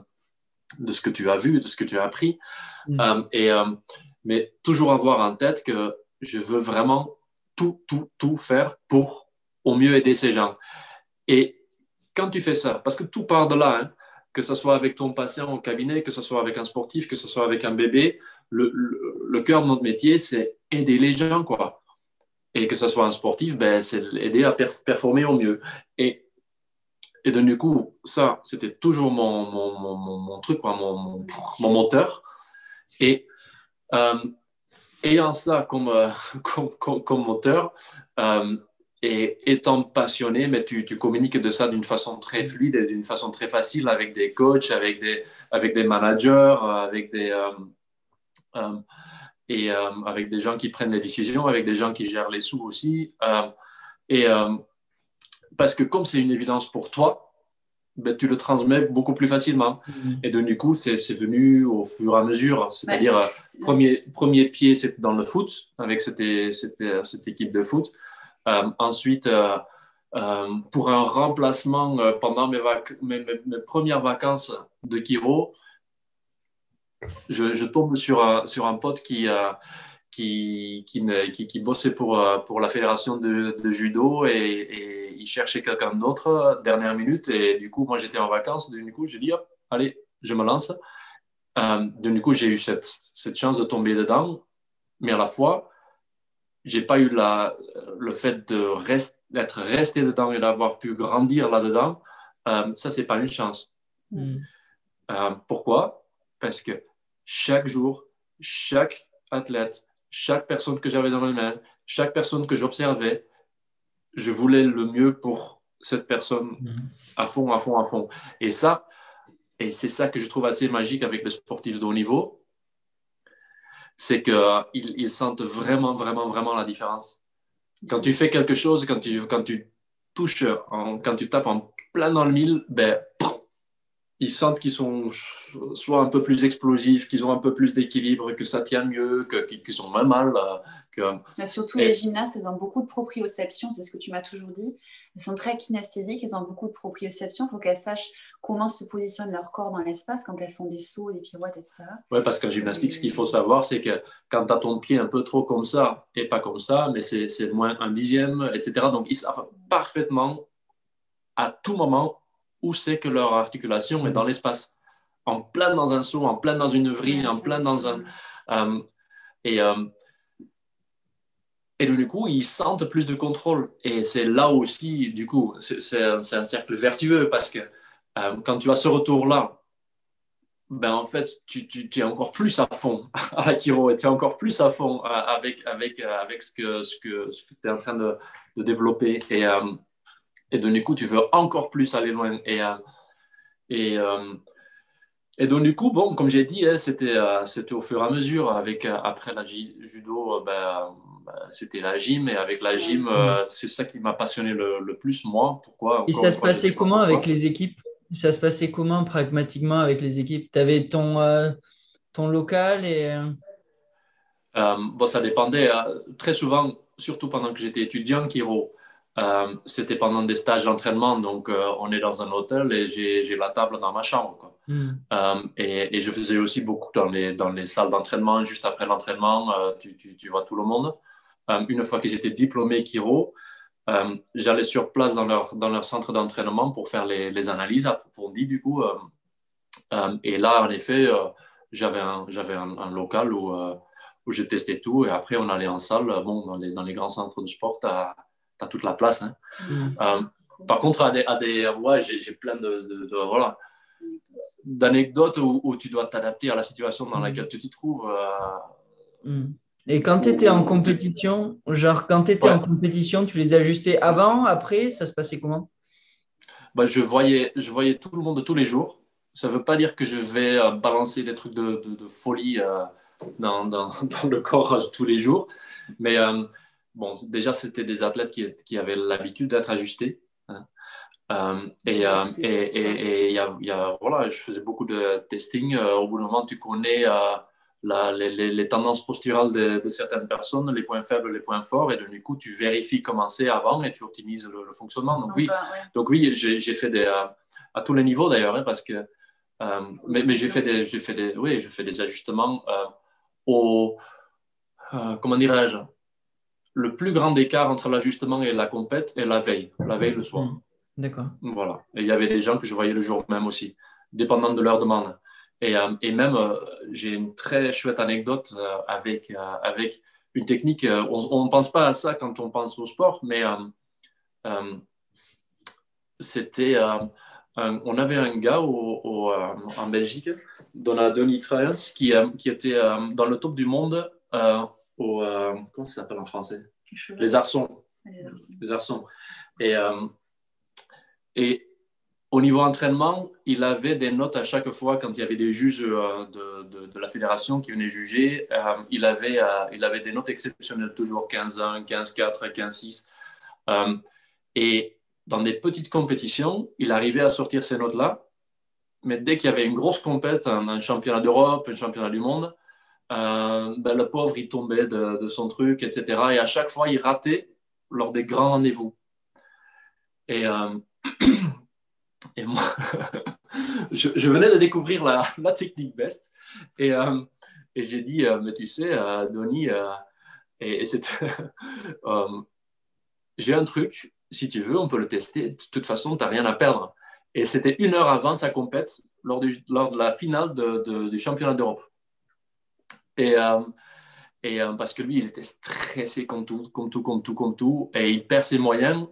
de ce que tu as vu, de ce que tu as appris. Mm. Euh, et, euh, mais toujours avoir en tête que je veux vraiment tout, tout, tout faire pour au mieux aider ces gens. Et quand tu fais ça, parce que tout part de là, hein, que ce soit avec ton patient au cabinet, que ce soit avec un sportif, que ce soit avec un bébé, le, cœur de notre métier, c'est aider les gens, quoi. Et que ce soit un sportif, ben, c'est aider à performer au mieux. Et et donc, du coup, ça, c'était toujours mon, mon, mon, truc, mon, moteur. Et euh, ayant ça comme, euh, comme, comme, moteur, euh, et étant passionné, mais tu, tu communiques de ça d'une façon très fluide et d'une façon très facile avec des coachs, avec des, avec des managers, avec des, et avec des gens qui prennent les décisions, avec des gens qui gèrent les sous aussi. et parce que comme c'est une évidence pour toi, ben, tu le transmets beaucoup plus facilement. Mm-hmm. Et donc, du coup, c'est venu au fur et à mesure. C'est-à-dire, euh, premier, premier pied, c'est dans le foot, avec cette, cette, cette équipe de foot. Euh, ensuite, euh, pour un remplacement pendant mes, mes, premières vacances de Kiro, je, tombe sur un, sur un pote qui, qui, qui, qui, bossait pour, euh, pour la fédération de, judo et, il cherchait quelqu'un d'autre euh, dernière minute. Et du coup, moi, j'étais en vacances. Du coup, j'ai dit, allez, je me lance. Euh, du coup, j'ai eu cette, cette chance de tomber dedans. Mais à la fois, j'ai pas eu la, le fait d'être resté dedans et d'avoir pu grandir là-dedans, euh, ça, c'est pas une chance. Mm. Euh, pourquoi? Parce que chaque jour, chaque athlète, chaque personne que j'avais dans mes mains, chaque personne que j'observais, je voulais le mieux pour cette personne mm. à fond, à fond, à fond. Et ça, et c'est ça que je trouve assez magique avec les sportifs de haut niveau, c'est qu'ils ils sentent vraiment, vraiment, vraiment la différence. Quand tu fais quelque chose, quand tu, quand tu touches, quand tu tapes en plein dans le mille, ben, ils sentent qu'ils sont soit un peu plus explosifs, qu'ils ont un peu plus d'équilibre, que ça tient mieux, qu'ils sont moins mal. Que... surtout les gymnastes, elles ont beaucoup de proprioception, c'est ce que tu m'as toujours dit. Elles sont très kinesthésiques, elles ont beaucoup de proprioception. Il faut qu'elles sachent comment se positionne leur corps dans l'espace quand elles font des sauts, des pirouettes, etc. Oui, parce qu'en gymnastique, ce qu'il faut savoir, c'est que quand tu as ton pied un peu trop comme ça et pas comme ça, mais c'est moins un dixième, etc. Donc, ils savent parfaitement à tout moment où c'est que leur articulation est dans l'espace. En plein dans un saut, en plein dans une vrille, en plein dans un... Euh, et, euh, et du coup, ils sentent plus de contrôle. Et c'est là aussi, du coup, c'est un, cercle vertueux parce que euh, quand tu as ce retour-là, ben en fait, tu, tu, es encore plus à fond à la chiro et tu es encore plus à fond avec, avec, avec ce que, ce que, ce que tu es en train de, de développer. Et, et donc, du coup, tu veux encore plus aller loin. Et, euh, et, euh, et donc, du coup, bon, comme j'ai dit, hein, c'était, euh, c'était au fur et à mesure. Avec, après la judo, ben, ben, c'était la gym. Et avec la gym, c'est ça qui m'a passionné le, plus, moi. Pourquoi Et ça se passait comment avec les équipes? Ça se passait comment pragmatiquement avec les équipes? Tu avais ton, ton local et. bon, ça dépendait. très souvent, surtout pendant que j'étais étudiant, Kiro, euh, c'était pendant des stages d'entraînement, donc euh, on est dans un hôtel et j'ai la table dans ma chambre. Quoi. Hmm. Euh, et, et, je faisais aussi beaucoup dans les, dans les salles d'entraînement. Juste après l'entraînement, tu, tu, tu, vois tout le monde. une fois que j'étais diplômé Kiro, j'allais sur place dans leur, dans leur centre d'entraînement pour faire les, les, analyses approfondies du coup. et là, en effet, j'avais un, un, un, local où, où je testais tout et après on allait en salle, bon, dans les, dans les grands centres de sport à as toute la place. Hein. Mm. Euh, par contre, à des, à des ouais, j'ai plein de, voilà, d'anecdotes où, tu dois t'adapter à la situation dans laquelle tu te trouves. Euh. Mm. Et quand tu étais en compétition, genre quand tu étais en compétition, tu les ajustais avant, après, ça se passait comment? Bah, je, voyais, je voyais tout le monde tous les jours. Ça ne veut pas dire que je vais euh, balancer des trucs de, de, folie dans, dans, dans, le corps tous les jours, mais bon, déjà, c'était des athlètes qui, qui avaient l'habitude d'être ajustés. Hein. Euh, et, euh, et, et, y a, y a, voilà, je faisais beaucoup de testing. Euh, au bout d'un moment, tu connais la, les, les, tendances posturales de, de, certaines personnes, les points faibles, les points forts, et du coup, tu vérifies comment c'est avant et tu optimises le, fonctionnement. Donc, oui, donc, oui j'ai fait des, à tous les niveaux d'ailleurs, hein, parce que, mais, mais j'ai fait, des, fait, des, oui, je fais des ajustements au, comment dirais-je, le plus grand écart entre l'ajustement et la compète est la veille, la veille le soir. Mmh. D'accord. Voilà. Et il y avait des gens que je voyais le jour même aussi, dépendant de leur demande. Et, euh, et même, euh, j'ai une très chouette anecdote euh, avec, avec une technique. on ne pense pas à ça quand on pense au sport, mais c'était. on avait un gars au, en Belgique, Donald Denis qui, qui était dans le top du monde au, euh, comment ça s'appelle en français? Les arçons. Les arçons. Et, euh, et au niveau entraînement, il avait des notes à chaque fois quand il y avait des juges euh, de, de, la fédération qui venaient juger. il, avait, il avait des notes exceptionnelles, toujours 15-1, 15-4, 15-6. et dans des petites compétitions, il arrivait à sortir ces notes-là. Mais dès qu'il y avait une grosse compète, un championnat d'Europe, un championnat du monde, euh, ben, le pauvre, il tombait de, son truc, etc. Et à chaque fois, il ratait lors des grands rendez-vous. Et, euh, et moi, je, venais de découvrir la, technique best. Et, euh, et j'ai dit, mais tu sais, Donny, et, et j'ai un truc, si tu veux, on peut le tester. De toute façon, tu n'as rien à perdre. Et c'était une heure avant sa compète, lors, du, lors de la finale du championnat d'Europe. Et, euh, Et parce que lui, il était stressé comme tout, comme tout, comme tout, comme tout. Et il perd ses moyens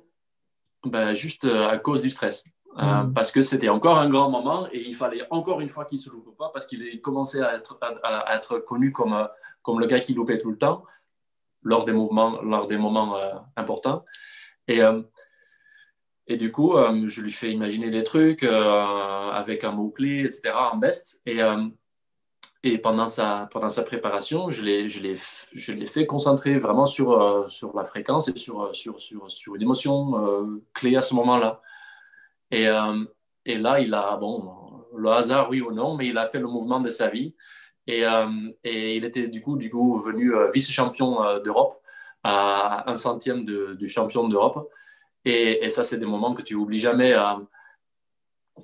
ben, juste à cause du stress. Mm. parce que c'était encore un grand moment et il fallait encore une fois qu'il ne se loupe pas parce qu'il commençait à être, à, être connu comme, comme le gars qui loupait tout le temps lors des, mouvements, lors des moments importants. Et, et du coup, euh, je lui fais imaginer des trucs euh, avec un mot-clé, etc., en best. Et, euh, et pendant, sa, pendant sa préparation, je l'ai, fait concentrer vraiment sur, sur la fréquence et sur, sur, sur, sur une émotion clé à ce moment-là. Et, et là, il a, bon, le hasard, oui ou non, mais il a fait le mouvement de sa vie. Et, et il était du coup, du coup venu vice-champion d'Europe, à un centième de, du champion d'Europe. Et, ça, c'est des moments que tu oublies jamais. Euh,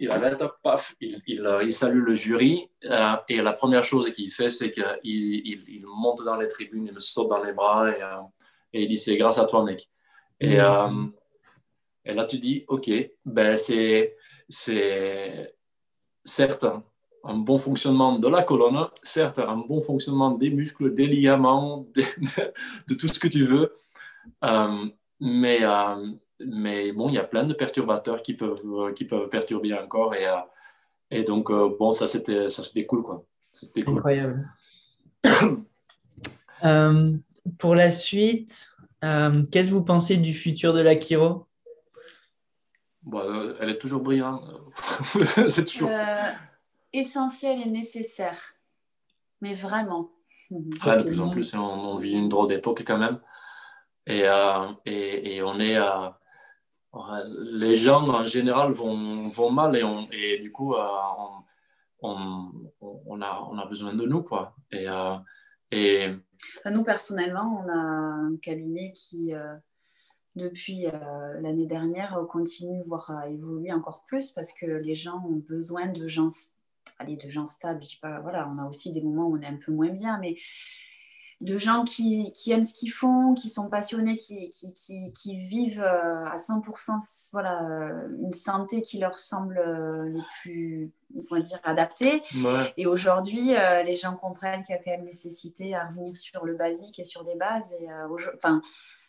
il arrête, paf, il, il, euh, il, salue le jury. Euh, et la première chose qu'il fait, c'est qu'il il, monte dans les tribunes, il me saute dans les bras et, et il dit C'est grâce à toi, mec. Et, mmh. et là, tu dis Ok, ben c'est certes un bon fonctionnement de la colonne, certes un bon fonctionnement des muscles, des ligaments, de, tout ce que tu veux. mais mais bon, il y a plein de perturbateurs qui peuvent, euh, qui peuvent perturber encore. Et, euh, et donc, euh, bon, ça, c'était, ça, c'était cool, quoi. c'était cool. Incroyable. pour la suite, qu'est-ce que vous pensez du futur de la Kiro bon, Elle est toujours brillante. C'est toujours... essentiel et nécessaire. Mais vraiment. Ah, de plus en plus, on, vit une drôle d'époque quand même. Et, et, et, on est à les gens en général vont, mal et, du coup, euh, on, a, besoin de nous. Quoi. Et, euh. Nous, personnellement, on a un cabinet qui, euh, depuis l'année dernière, continue, voire à évoluer encore plus parce que les gens ont besoin de gens, allez, de gens stables. Voilà, on a aussi des moments où on est un peu moins bien, mais de gens qui, qui, aiment ce qu'ils font, qui sont passionnés, qui, qui, qui vivent euh, à 100% voilà, euh, une santé qui leur semble euh, les plus on va dire, adaptée. Et aujourd'hui, les gens comprennent qu'il y a quand même nécessité à revenir sur le basique et sur des bases. Et, enfin,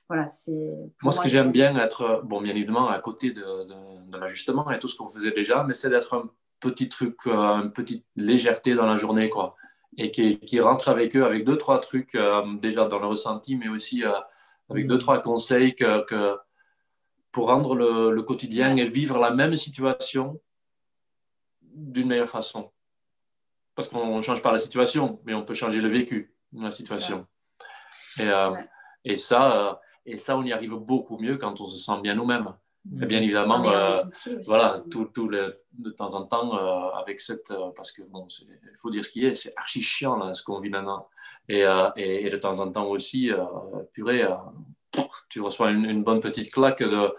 voilà, c'est moi, ce que j'aime bien être, bon, bien évidemment, à côté de, de, de l'ajustement et tout ce qu'on faisait déjà, mais c'est d'être un petit truc, une petite légèreté dans la journée, quoi et qui, qui rentre avec eux avec deux, trois trucs euh, déjà dans le ressenti, mais aussi euh, avec deux, trois conseils que, que pour rendre le, le, quotidien et vivre la même situation d'une meilleure façon. Parce qu'on ne change pas la situation, mais on peut changer le vécu de la situation. Et, euh, et, ça, et ça, on y arrive beaucoup mieux quand on se sent bien nous-mêmes. Et bien évidemment, euh, voilà, tout, tout le, de temps en temps, euh, avec cette. Euh, parce que, bon, il faut dire ce qui est, c'est archi chiant là, ce qu'on vit maintenant. Et, et, et, de temps en temps aussi, purée, tu reçois une, une, bonne petite claque de,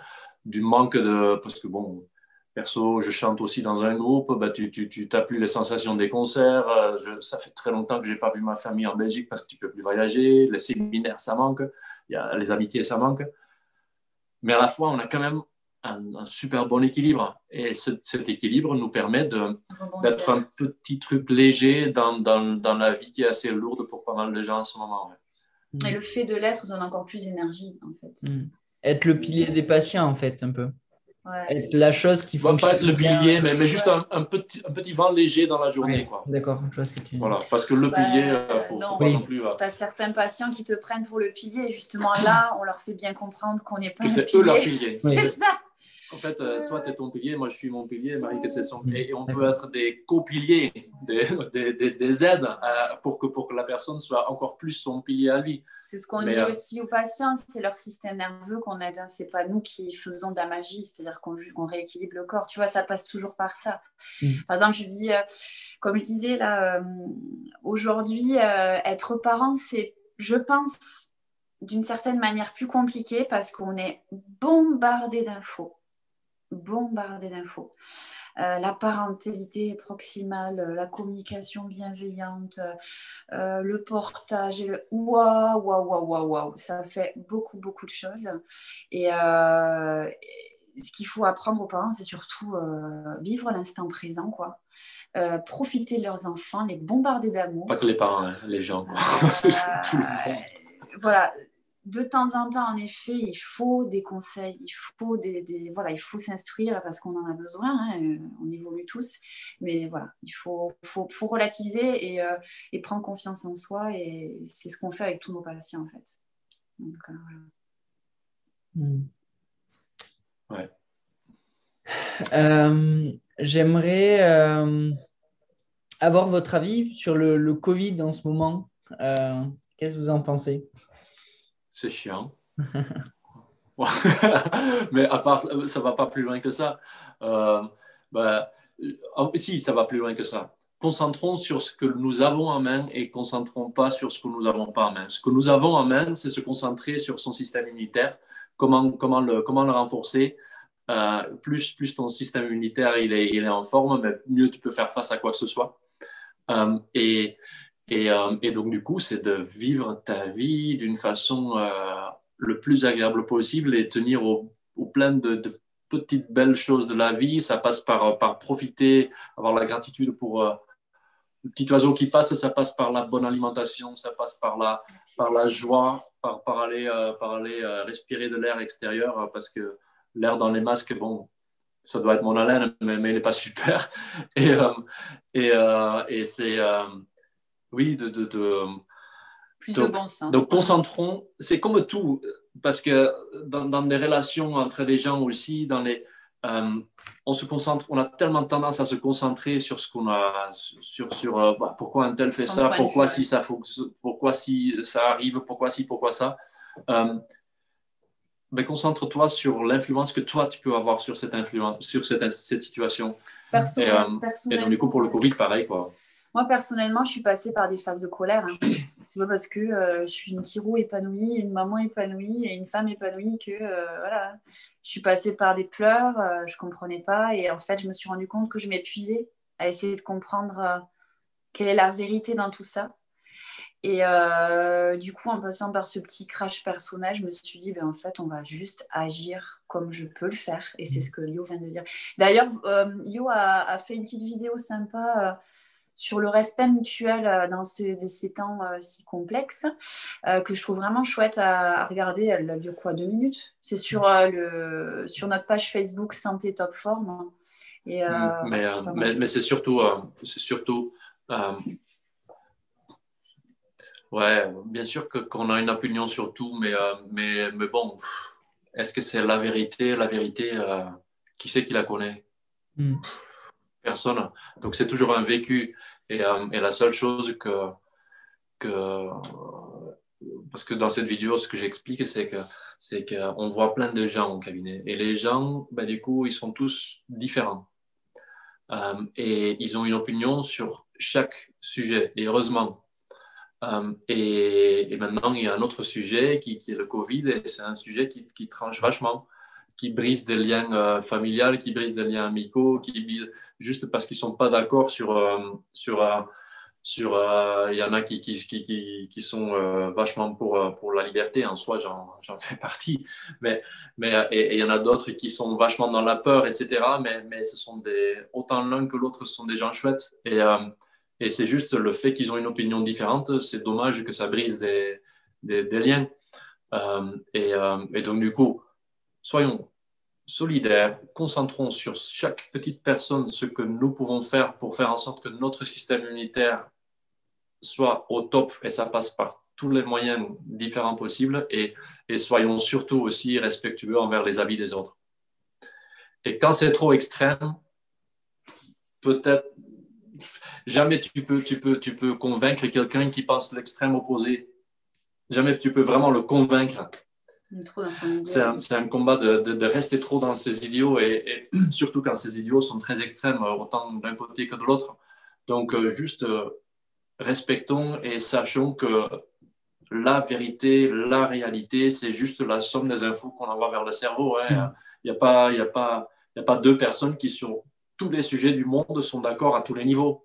du manque de. Parce que, bon, perso, je chante aussi dans un groupe, bah, tu n'as tu, plus les sensations des concerts. Je, ça fait très longtemps que je n'ai pas vu ma famille en Belgique parce que tu ne peux plus voyager. Les séminaires, ça manque. Y a, les amitiés, ça manque. Mais à la fois, on a quand même un, super bon équilibre. Et cet équilibre nous permet d'être un petit truc léger dans, dans, dans, la vie qui est assez lourde pour pas mal de gens en ce moment. Et le fait de l'être donne encore plus d'énergie, en fait. Mm. Être le pilier des patients, en fait, un peu. Être la chose qui faut. Pas être le pilier, mais, mais juste un, un, petit, un petit vent léger dans la journée. quoi. D'accord, je vois ce que tu Voilà, parce que le pilier, il bah, faut, faut, pas non plus. Tu as certains patients qui te prennent pour le pilier, et justement là, on leur fait bien comprendre qu'on n'est pas. Que c'est eux leur pilier. C'est ça. En fait, euh, toi, tu es ton pilier, moi, je suis mon pilier, Marie, que c'est son Et on peut être des copiliers, des, des, des, aides euh, pour, que, pour que la personne soit encore plus son pilier à lui. C'est ce qu'on dit euh, aussi aux patients, c'est leur système nerveux qu'on aide. Hein. C'est pas nous qui faisons de la magie, c'est-à-dire qu'on rééquilibre le corps. Tu vois, ça passe toujours par ça. Mm. Par exemple, je dis, comme je disais là, aujourd'hui, être parent, c'est, je pense, d'une certaine manière plus compliqué parce qu'on est bombardé d'infos bombardé d'infos. Euh, la parentalité proximale, euh, la communication bienveillante, euh, le portage, waouh, waouh, waouh, waouh, ça fait beaucoup, beaucoup de choses. Et ce qu'il faut apprendre aux parents, c'est surtout vivre l'instant présent, quoi. profiter de leurs enfants, les bombarder d'amour. Pas que les parents, hein, les gens. voilà, de temps en temps, en effet, il faut des conseils, il faut des, voilà, il faut s'instruire parce qu'on en a besoin. Hein, euh, on évolue tous, mais voilà, il faut, faut, relativiser et, euh, et, prendre confiance en soi et c'est ce qu'on fait avec tous nos patients en fait. Donc, euh, hmm. Ouais. J'aimerais avoir votre avis sur le, le Covid en ce moment. Qu'est-ce que vous en pensez? C'est chiant. mais à part, ça va pas plus loin que ça. Euh, bah, euh, si, ça va plus loin que ça. Concentrons sur ce que nous avons en main et concentrons pas sur ce que nous n'avons pas en main. Ce que nous avons en main, c'est se concentrer sur son système immunitaire, comment, comment, le, comment le renforcer? Euh, plus, plus ton système immunitaire il est, il est en forme, mais mieux tu peux faire face à quoi que ce soit. et, euh, et, donc, du coup, c'est de vivre ta vie d'une façon euh, le plus agréable possible et tenir au, plein de, petites belles choses de la vie. Ça passe par, par profiter, avoir la gratitude pour euh, le petit oiseau qui passe, ça passe par la bonne alimentation, ça passe par la, par la joie, par, aller, par aller respirer de l'air extérieur parce que l'air dans les masques, bon, ça doit être mon haleine, mais, il n'est pas super. Et, et c'est oui, de, de, de plus de bon sens. Donc, concentrons, c'est comme tout, parce que dans, dans, des relations entre les gens aussi, dans les, euh, on se concentre, on a tellement tendance à se concentrer sur ce qu'on a, sur, sur euh, bah, pourquoi un tel fait ça, pourquoi si ça pourquoi si ça arrive, pourquoi si, pourquoi ça. Euh, ben, concentre-toi sur l'influence que toi tu peux avoir sur cette influence, sur cette, cette situation. Perso et, et, donc du coup pour le Covid pareil quoi. Moi, personnellement, je suis passée par des phases de colère. Hein. C'est pas parce que euh, je suis une tiro épanouie, une maman épanouie et une femme épanouie que euh, voilà. Je suis passée par des pleurs, euh, je comprenais pas et en fait, je me suis rendu compte que je m'épuisais à essayer de comprendre quelle est la vérité dans tout ça. Et du coup, en passant par ce petit crash personnel, je me suis dit, ben, en fait, on va juste agir comme je peux le faire. Et c'est ce que Yo vient de dire. D'ailleurs, Yo a, a, fait une petite vidéo sympa sur le respect mutuel euh, dans ces temps euh, si complexes, euh, que je trouve vraiment chouette à, regarder. Elle dure quoi Deux minutes? C'est sur, le, sur notre page Facebook Santé Top Forme. Et, mm, mais, mais, c'est surtout, c'est surtout ouais, bien sûr qu'on a une opinion sur tout, mais, mais, mais bon, est-ce que c'est la vérité La vérité, qui c'est qui la connaît? Mm. Personne. Donc c'est toujours un vécu. Euh, et, la seule chose que, parce que dans cette vidéo, ce que j'explique, c'est que c'est qu'on voit plein de gens au cabinet. Et les gens, ben, du coup, ils sont tous différents. Euh, et ils ont une opinion sur chaque sujet. Et heureusement. Euh, et, maintenant, il y a un autre sujet qui, est le Covid. Et c'est un sujet qui, tranche vachement, qui brise des liens familiales, qui brise des liens amicaux, qui juste parce qu'ils sont pas d'accord sur, sur sur il y en a qui, qui, qui, qui sont vachement pour, pour la liberté. En soi j'en fais partie. Mais mais et il y en a d'autres qui sont vachement dans la peur etc mais mais ce sont des autant l'un que l'autre ce sont des gens chouettes. Et et c'est juste le fait qu'ils ont une opinion différente c'est dommage que ça brise des, des, des liens. Et, et donc du coup soyons solidaires, concentrons sur chaque petite personne ce que nous pouvons faire pour faire en sorte que notre système immunitaire soit au top et ça passe par tous les moyens différents possibles et, soyons surtout aussi respectueux envers les avis des autres. Et quand c'est trop extrême, peut-être jamais tu peux, tu peux, tu peux convaincre quelqu'un qui pense l'extrême opposé. Jamais tu peux vraiment le convaincre c'est un, combat de, rester trop dans ses idiots et, surtout quand ces idiots sont très extrêmes, autant d'un côté que de l'autre. Donc, euh, juste euh, respectons et sachons que la vérité, la réalité, c'est juste la somme des infos qu'on envoie vers le cerveau. Hein. Il n'y a, pas, a, pas, a pas deux personnes qui, sur tous les sujets du monde, sont d'accord à tous les niveaux.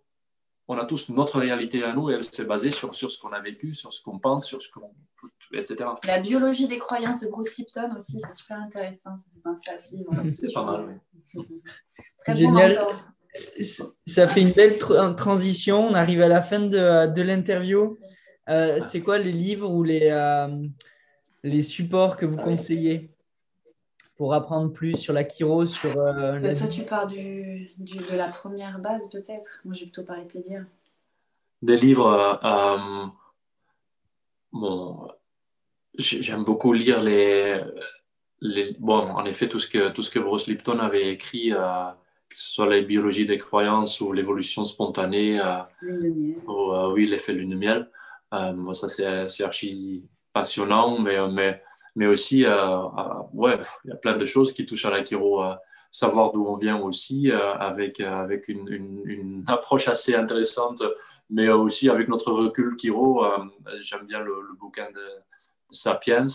On a tous notre réalité à nous et elle s'est basée sur, sur ce qu'on a vécu, sur ce qu'on pense, sur ce qu'on. etc. La biologie des croyances de Bruce Lipton aussi, c'est super intéressant. À C'est pas mal, oui. Très Génial. Ça fait une belle transition. On arrive à la fin de, de l'interview. Euh, c'est quoi les livres ou les, euh, les supports que vous conseillez? Pour apprendre plus sur la chiro sur, euh, Toi, tu pars du, de la première base, peut-être? Moi, je vais plutôt parler de dire. Des livres. bon, j'aime beaucoup lire les, les, Bon, en effet, tout ce que, tout ce que Bruce Lipton avait écrit que ce soit la biologie des croyances ou l'évolution spontanée, ou oui, l'effet lune de miel. Euh, ça, c'est archi passionnant, mais, mais, mais aussi, euh, euh, ouais, il y a plein de choses qui touchent à la chiro savoir d'où on vient aussi, avec, avec une, une, approche assez intéressante, mais aussi avec notre recul chiro. J'aime bien le, bouquin de, Sapiens.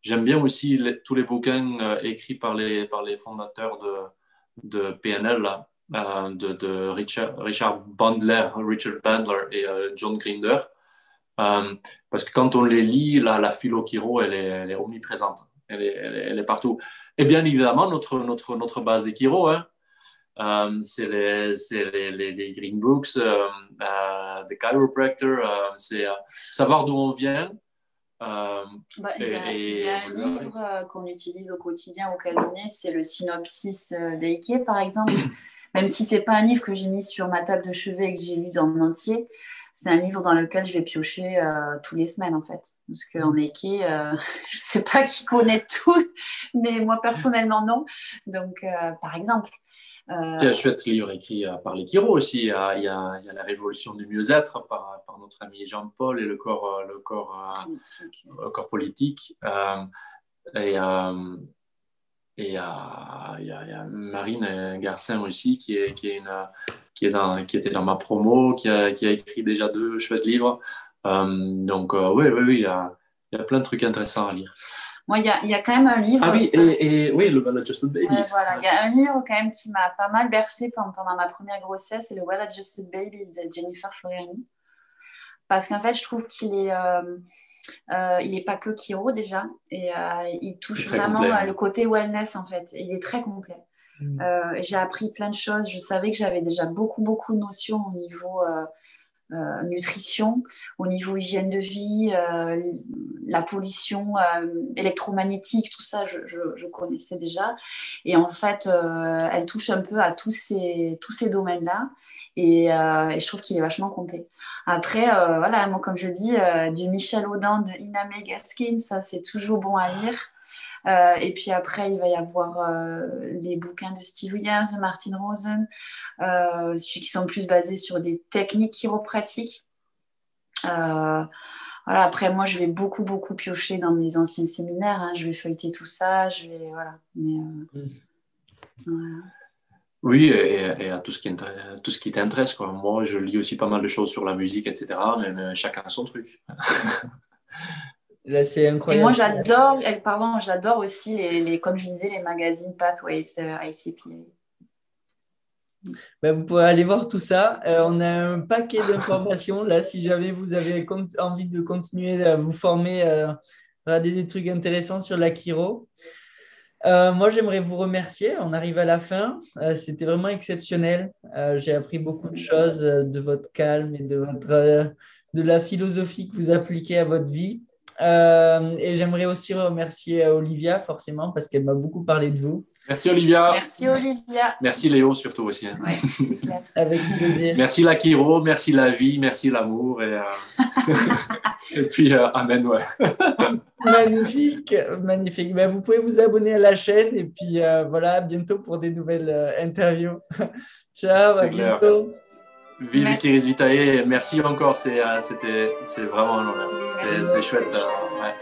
J'aime bien aussi tous les bouquins écrits par les, par les fondateurs de, de PNL, de, de, Richard, Richard Bandler, Richard Bandler et John Grinder. Euh, parce que quand on les lit, la, la philo elle est, elle est omniprésente. Elle est, elle, est, partout. Et bien évidemment, notre, notre, notre base des Kiro, hein, euh, c'est les, les, les, Green Books, euh, euh The Chiropractor, c'est savoir d'où on vient. Bah, il, y a, y a, un livre qu'on utilise au quotidien au cabinet, c'est le synopsis d'Eike, par exemple. Même si c'est pas un livre que j'ai mis sur ma table de chevet et que j'ai lu dans entier, c'est un livre dans lequel je vais piocher euh, tous les semaines en fait. Parce qu'en équé, euh, je ne sais pas qui connaît tout, mais moi personnellement non. Donc euh, par exemple. Il y a un chouette livre écrit par les Kiro aussi. Il y, a, il, y a, La révolution du mieux-être par, par, notre ami Jean-Paul et le corps, le corps politique. corps politique. et et il y, a, il y, a, Marine Garcin aussi, qui, est, qui, est une, qui, est dans, qui était dans ma promo, qui a, qui a écrit déjà deux chouettes livres. Euh, donc, oui, oui, oui, il y a, il y a plein de trucs intéressants à lire. Moi, il y a, il y a quand même un livre. Ah oui, et, et oui, le Well Adjusted Babies. voilà, il y a un livre quand même qui m'a pas mal bercé pendant, pendant ma première grossesse, c'est le Well Adjusted Babies de Jennifer Floriani parce qu'en fait, je trouve qu'il est, euh, euh, il est pas que Kiro déjà, et euh, il touche vraiment le côté wellness en fait. il est très complet. Mm. j'ai appris plein de choses. Je savais que j'avais déjà beaucoup beaucoup de notions au niveau nutrition, au niveau hygiène de vie, la pollution électromagnétique, tout ça, je, je, connaissais déjà. Et en fait, elle touche un peu à tous ces, tous ces domaines-là. Euh, et, je trouve qu'il est vachement complet. Après, euh, voilà, moi, comme je dis, euh, du Michel Audin de Iname Gaskin, ça, c'est toujours bon à lire. et puis après, il va y avoir les bouquins de Steve Williams, de Martin Rosen, ceux qui sont plus basés sur des techniques chiropratiques. voilà, après, moi, je vais beaucoup, beaucoup piocher dans mes anciens séminaires. Hein. Je vais feuilleter tout ça. Je vais, voilà. Mais, mmh. voilà. Oui, et, à tout ce qui, tout ce qui t'intéresse. Quoi. Moi, je lis aussi pas mal de choses sur la musique, etc. Mais, chacun son truc. Là, c'est incroyable. Et moi, j'adore, pardon, j'adore aussi, les, les, comme je disais, les magazines Pathways euh, ICPA. Ben, vous pouvez aller voir tout ça. Euh, on a un paquet d'informations. Là, si jamais vous avez envie de continuer à vous former, euh, des, des trucs intéressants sur l'Akiro. Euh, moi, j'aimerais vous remercier. On arrive à la fin. Euh, c'était vraiment exceptionnel. Euh, j'ai appris beaucoup de choses de votre calme et de, votre, de la philosophie que vous appliquez à votre vie. et j'aimerais aussi remercier Olivia, forcément, parce qu'elle m'a beaucoup parlé de vous. Merci Olivia. Merci Olivia. Merci Léo surtout aussi. Hein. clair. Avec plaisir. Merci la Kiro, merci la vie, merci l'amour et, et puis Amen. Ouais. Magnifique, magnifique. Ben, vous pouvez vous abonner à la chaîne et puis euh, voilà, bientôt pour des nouvelles euh, interviews. Ciao, à bientôt. Vive Kiris Vitae, merci encore, c'est euh, vraiment un honneur. C'est chouette. Ouais.